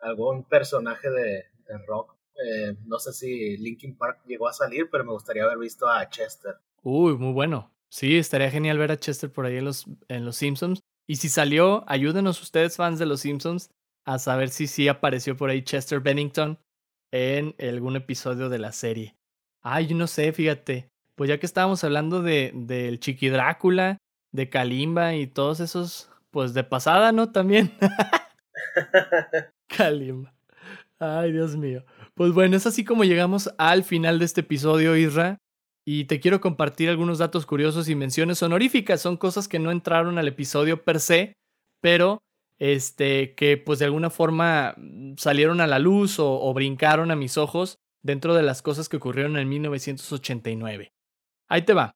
algún personaje de, rock. Eh, no sé si Linkin Park llegó a salir, pero me gustaría haber visto a Chester. Uy, muy bueno. Sí, estaría genial ver a Chester por ahí en los, en los Simpsons. Y si salió, ayúdenos ustedes fans de Los Simpsons a saber si sí apareció por ahí Chester Bennington en algún episodio de la serie. Ay, yo no sé, fíjate. Pues ya que estábamos hablando de del Chiqui Drácula, de Kalimba y todos esos, pues de pasada, ¿no? También. *laughs* *laughs* Kalimba. Ay, Dios mío. Pues bueno, es así como llegamos al final de este episodio, Isra y te quiero compartir algunos datos curiosos y menciones honoríficas. Son cosas que no entraron al episodio per se, pero este, que pues de alguna forma mm, salieron a la luz o, o brincaron a mis ojos dentro de las cosas que ocurrieron en 1989. Ahí te va.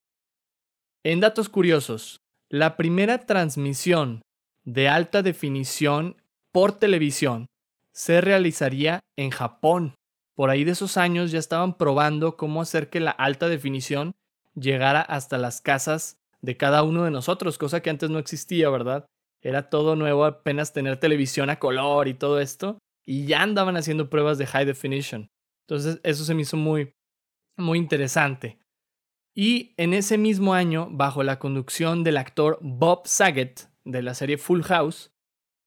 En datos curiosos, la primera transmisión de alta definición por televisión se realizaría en Japón por ahí de esos años ya estaban probando cómo hacer que la alta definición llegara hasta las casas de cada uno de nosotros, cosa que antes no existía, ¿verdad? Era todo nuevo, apenas tener televisión a color y todo esto, y ya andaban haciendo pruebas de high definition. Entonces, eso se me hizo muy, muy interesante. Y en ese mismo año, bajo la conducción del actor Bob Saget de la serie Full House,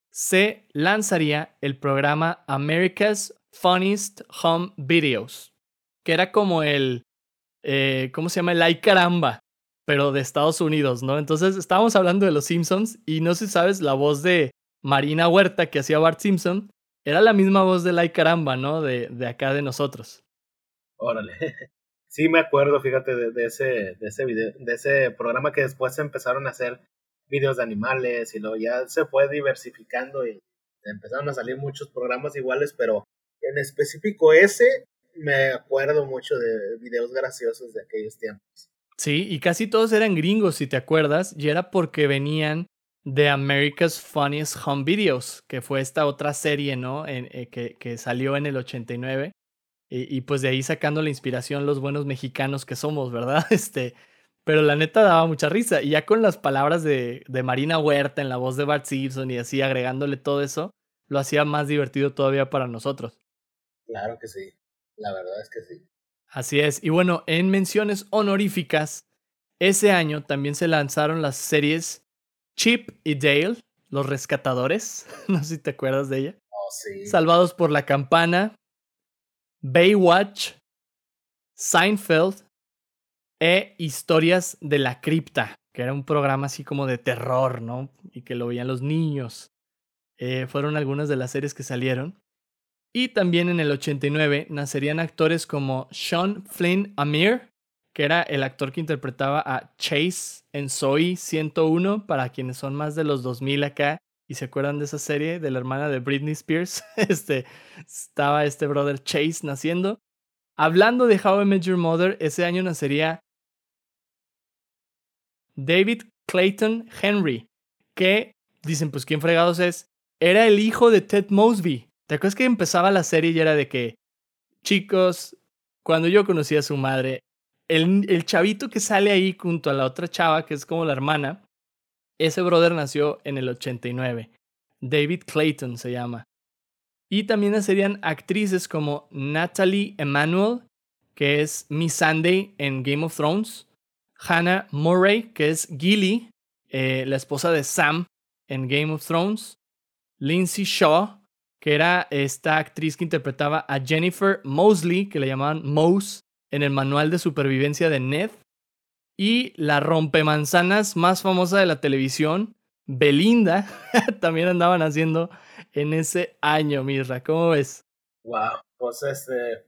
se lanzaría el programa America's Funniest Home Videos, que era como el, eh, ¿cómo se llama? El Ay Caramba, pero de Estados Unidos, ¿no? Entonces estábamos hablando de los Simpsons y no sé si sabes, la voz de Marina Huerta que hacía Bart Simpson era la misma voz de Ay Caramba, ¿no? De, de acá de nosotros. Órale. *laughs* Sí me acuerdo, fíjate, de, ese, de, ese video, de ese programa que después empezaron a hacer videos de animales y luego ya se fue diversificando y empezaron a salir muchos programas iguales, pero en específico ese, me acuerdo mucho de videos graciosos de aquellos tiempos. Sí, y casi todos eran gringos, si te acuerdas, y era porque venían de America's Funniest Home Videos, que fue esta otra serie, ¿no? En, eh, que, que, salió en el 89. Y, pues de ahí sacando la inspiración los buenos mexicanos que somos, ¿verdad? *laughs* Este, pero la neta daba mucha risa. Y ya con las palabras de, de Marina Huerta en la voz de Bart Simpson y así agregándole todo eso, lo hacía más divertido todavía para nosotros. Claro que sí, la verdad es que sí. Así es. Y bueno, en menciones honoríficas, ese año también se lanzaron las series Chip y Dale, los rescatadores. *laughs* No sé si te acuerdas de ella. Oh, sí. Salvados por la campana, Baywatch, Seinfeld e Historias de la Cripta, que era un programa así como de terror, ¿no? Y que lo veían los niños. Eh, fueron algunas de las series que salieron. Y también en el 89 nacerían actores como Sean Flynn Amir, que era el actor que interpretaba a Chase en Soy 101, para quienes son más de los 2000 acá y se acuerdan de esa serie de la hermana de Britney Spears. *laughs* Este, estaba este brother Chase naciendo. Hablando de How I Met Your Mother, ese año nacería David Clayton Henry, que dicen, pues, ¿quién fregados es? Era el hijo de Ted Mosby, ¿Te acuerdas que empezaba la serie y era de que, chicos, cuando yo conocí a su madre, el, el chavito que sale ahí junto a la otra chava, que es como la hermana, ese brother nació en el 89. David Clayton se llama. Y también serían actrices como Natalie Emanuel, que es Miss Sunday en Game of Thrones, Hannah Murray, que es Gilly, eh, la esposa de Sam en Game of Thrones, Lindsay Shaw, que era esta actriz que interpretaba a Jennifer Mosley, que le llamaban Mose, en el manual de supervivencia de Ned. Y la rompemanzanas más famosa de la televisión, Belinda, *laughs* también andaban haciendo en ese año, Mirra. ¿Cómo ves? Wow, pues este.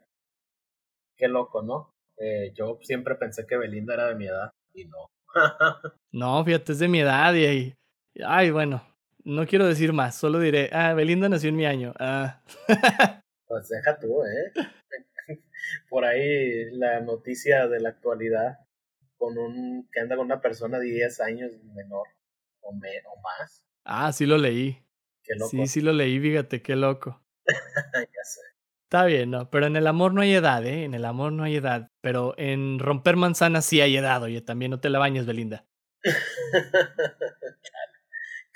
Qué loco, ¿no? Eh, yo siempre pensé que Belinda era de mi edad y no. *laughs* no, fíjate, es de mi edad y ahí. Ay, bueno, no quiero decir más, solo diré, ah, Belinda nació en mi año. Ah. *laughs* pues deja tú, ¿eh? *laughs* Por ahí la noticia de la actualidad con un que anda con una persona de 10 años menor o, o más. Ah, sí lo leí. Qué loco. Sí, sí lo leí, fíjate, qué loco. *laughs* ya sé. Está bien, ¿no? Pero en el amor no hay edad, ¿eh? En el amor no hay edad. Pero en romper manzanas sí hay edad, oye, también no te la bañes, Belinda.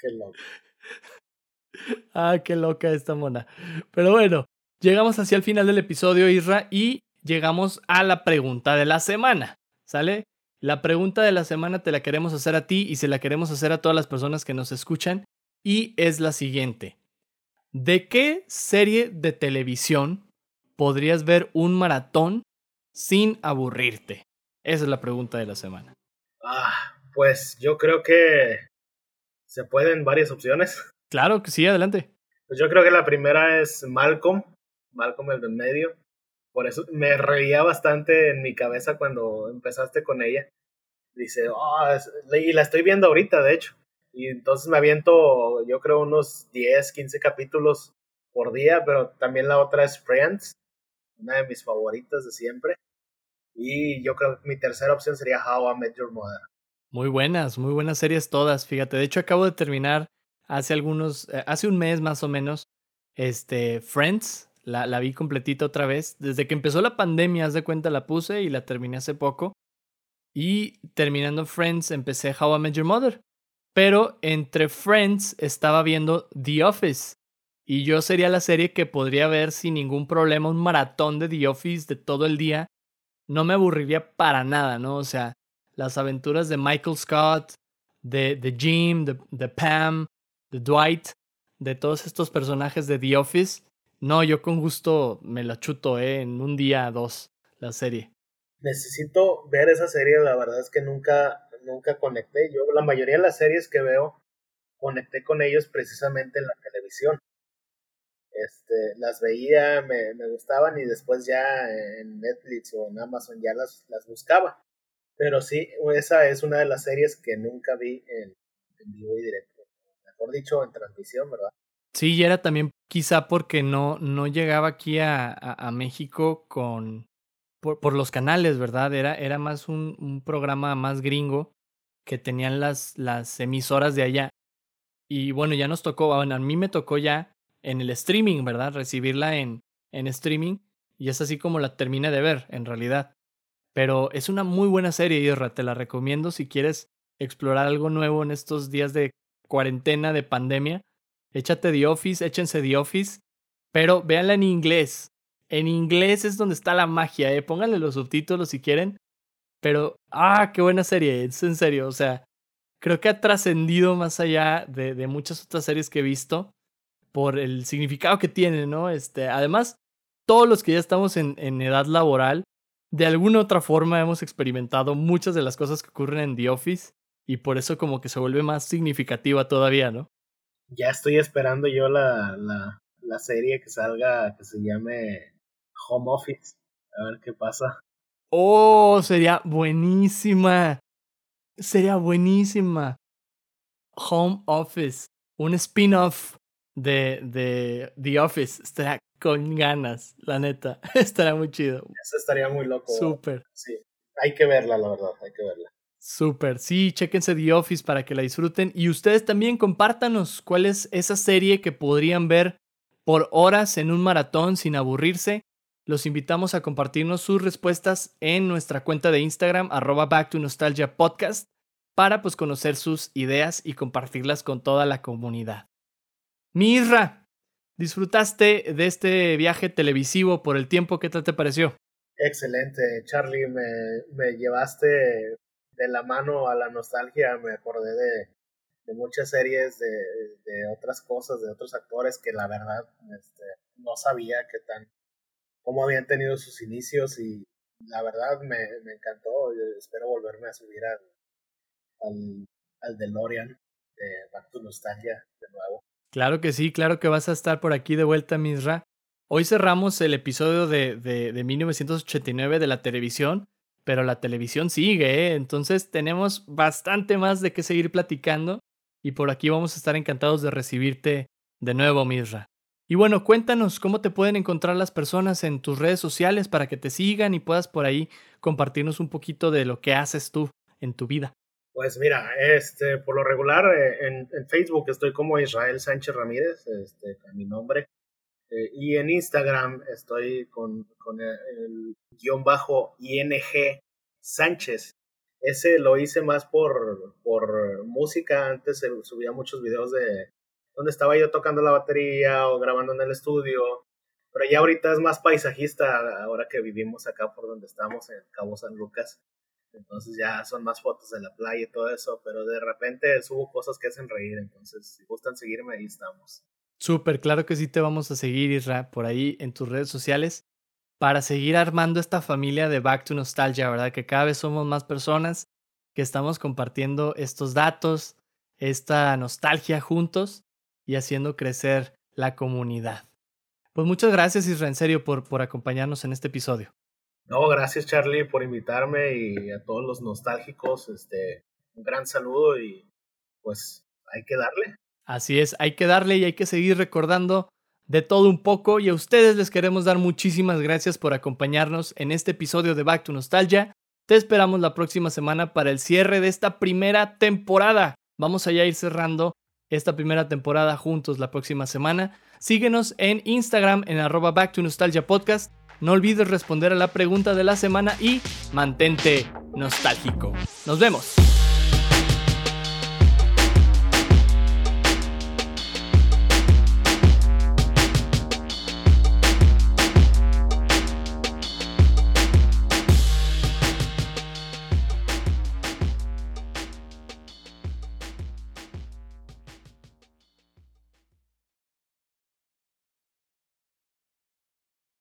Qué loco. Ah, qué loca esta mona. Pero bueno, llegamos hacia el final del episodio, Isra, y llegamos a la pregunta de la semana. ¿Sale? La pregunta de la semana te la queremos hacer a ti y se la queremos hacer a todas las personas que nos escuchan. Y es la siguiente. ¿De qué serie de televisión podrías ver un maratón sin aburrirte? Esa es la pregunta de la semana. Ah, pues yo creo que se pueden varias opciones. Claro que sí, adelante. Pues yo creo que la primera es Malcolm, Malcolm el de medio. Por eso me reía bastante en mi cabeza cuando empezaste con ella. Dice, oh, y la estoy viendo ahorita, de hecho. Y entonces me aviento, yo creo, unos 10, 15 capítulos por día, pero también la otra es Friends, una de mis favoritas de siempre. Y yo creo que mi tercera opción sería How I Met Your Mother. Muy buenas, muy buenas series todas, fíjate. De hecho, acabo de terminar hace algunos, eh, hace un mes más o menos, este, Friends, la, la vi completita otra vez. Desde que empezó la pandemia, haz de cuenta, la puse y la terminé hace poco. Y terminando Friends, empecé How I Met Your Mother. Pero entre Friends estaba viendo The Office. Y yo sería la serie que podría ver sin ningún problema un maratón de The Office de todo el día. No me aburriría para nada, ¿no? O sea, las aventuras de Michael Scott, de, de Jim, de, de, Pam, de Dwight, de todos estos personajes de The Office. No, yo con gusto me la chuto, ¿eh? En un día, dos, la serie. Necesito ver esa serie, la verdad es que nunca, nunca conecté. Yo, la mayoría de las series que veo, conecté con ellos precisamente en la televisión. Este, las veía, me, me gustaban y después ya en Netflix o en Amazon ya las, las buscaba. Pero sí, esa es una de las series que nunca vi en, vivo y directo. Mejor dicho, en transmisión, ¿verdad? Sí, y era también quizá porque no, no llegaba aquí a, a, México con por, por, los canales, ¿verdad? Era, era más un, programa más gringo que tenían las, las emisoras de allá. Y bueno, ya nos tocó, a mí me tocó ya en el streaming, ¿verdad? Recibirla en, en streaming. Y es así como la terminé de ver, en realidad. Pero es una muy buena serie, Irra. Te la recomiendo si quieres explorar algo nuevo en estos días de cuarentena, de pandemia. Échate The Office, échense The Office, pero véanla en inglés. En inglés es donde está la magia, ¿eh? Pónganle los subtítulos si quieren. Pero, ah, qué buena serie, es en serio, o sea, creo que ha trascendido más allá de, de, muchas otras series que he visto por el significado que tiene, ¿no? Este, además, todos los que ya estamos en, en edad laboral, de alguna otra forma hemos experimentado muchas de las cosas que ocurren en The Office y por eso como que se vuelve más significativa todavía, ¿no? Ya estoy esperando yo la, la, la serie que salga que se llame Home Office. A ver qué pasa. Oh, sería buenísima. Sería buenísima. Home Office. Un spin-off de, de The Office. Estaría con ganas, la neta. *laughs* Estaría muy chido. Eso estaría muy loco. Súper. Sí. Hay que verla, la verdad. Hay que verla. Súper, sí, chéquense The Office para que la disfruten y ustedes también compártanos cuál es esa serie que podrían ver por horas en un maratón sin aburrirse los invitamos a compartirnos sus respuestas en nuestra cuenta de Instagram, arroba Back to Nostalgia Podcast, para pues conocer sus ideas y compartirlas con toda la comunidad. Mirra, ¿disfrutaste de este viaje televisivo por el tiempo? ¿Qué tal te pareció? Excelente, Charlie, me, me llevaste de la mano a la nostalgia, me acordé de, de muchas series, de, de, otras cosas, de otros actores que la verdad este, no sabía que tan cómo habían tenido sus inicios y la verdad me, me encantó. espero volverme a subir al, al, al DeLorean de Back to Nostalgia de nuevo. Claro que sí, claro que vas a estar por aquí de vuelta, Misra. Hoy cerramos el episodio de, de, de 1989 de la televisión, pero la televisión sigue, ¿eh? entonces tenemos bastante más de qué seguir platicando y por aquí vamos a estar encantados de recibirte de nuevo, Misra. Y bueno, cuéntanos cómo te pueden encontrar las personas en tus redes sociales para que te sigan y puedas por ahí compartirnos un poquito de lo que haces tú en tu vida. Pues mira, este, por lo regular eh, en, Facebook estoy como Israel Sánchez Ramírez, este, mi nombre. Eh, y en Instagram estoy con, con el, el, guion bajo ING Sánchez. Ese lo hice más por, por música. Antes subía muchos videos de, donde estaba yo tocando la batería o grabando en el estudio. Pero ya ahorita es más paisajista, ahora que vivimos acá por donde estamos, en Cabo San Lucas. Entonces ya son más fotos de la playa y todo eso, pero de repente subo cosas que hacen reír, entonces si gustan seguirme, ahí estamos. Súper, claro que sí te vamos a seguir, Isra, por ahí en tus redes sociales, para seguir armando esta familia de Back to Nostalgia, ¿verdad? Que cada vez somos más personas que estamos compartiendo estos datos, esta nostalgia juntos y haciendo crecer la comunidad. Pues muchas gracias Isra, en serio, por, por acompañarnos en este episodio. No, gracias Charlie por invitarme y a todos los nostálgicos, este, un gran saludo y pues hay que darle. Así es, hay que darle y hay que seguir recordando de todo un poco y a ustedes les queremos dar muchísimas gracias por acompañarnos en este episodio de Back to Nostalgia. Te esperamos la próxima semana para el cierre de esta primera temporada. Vamos allá a ir cerrando esta primera temporada juntos la próxima semana. Síguenos en Instagram en arroba Back to Nostalgia Podcast. No olvides responder a la pregunta de la semana y mantente nostálgico. Nos vemos.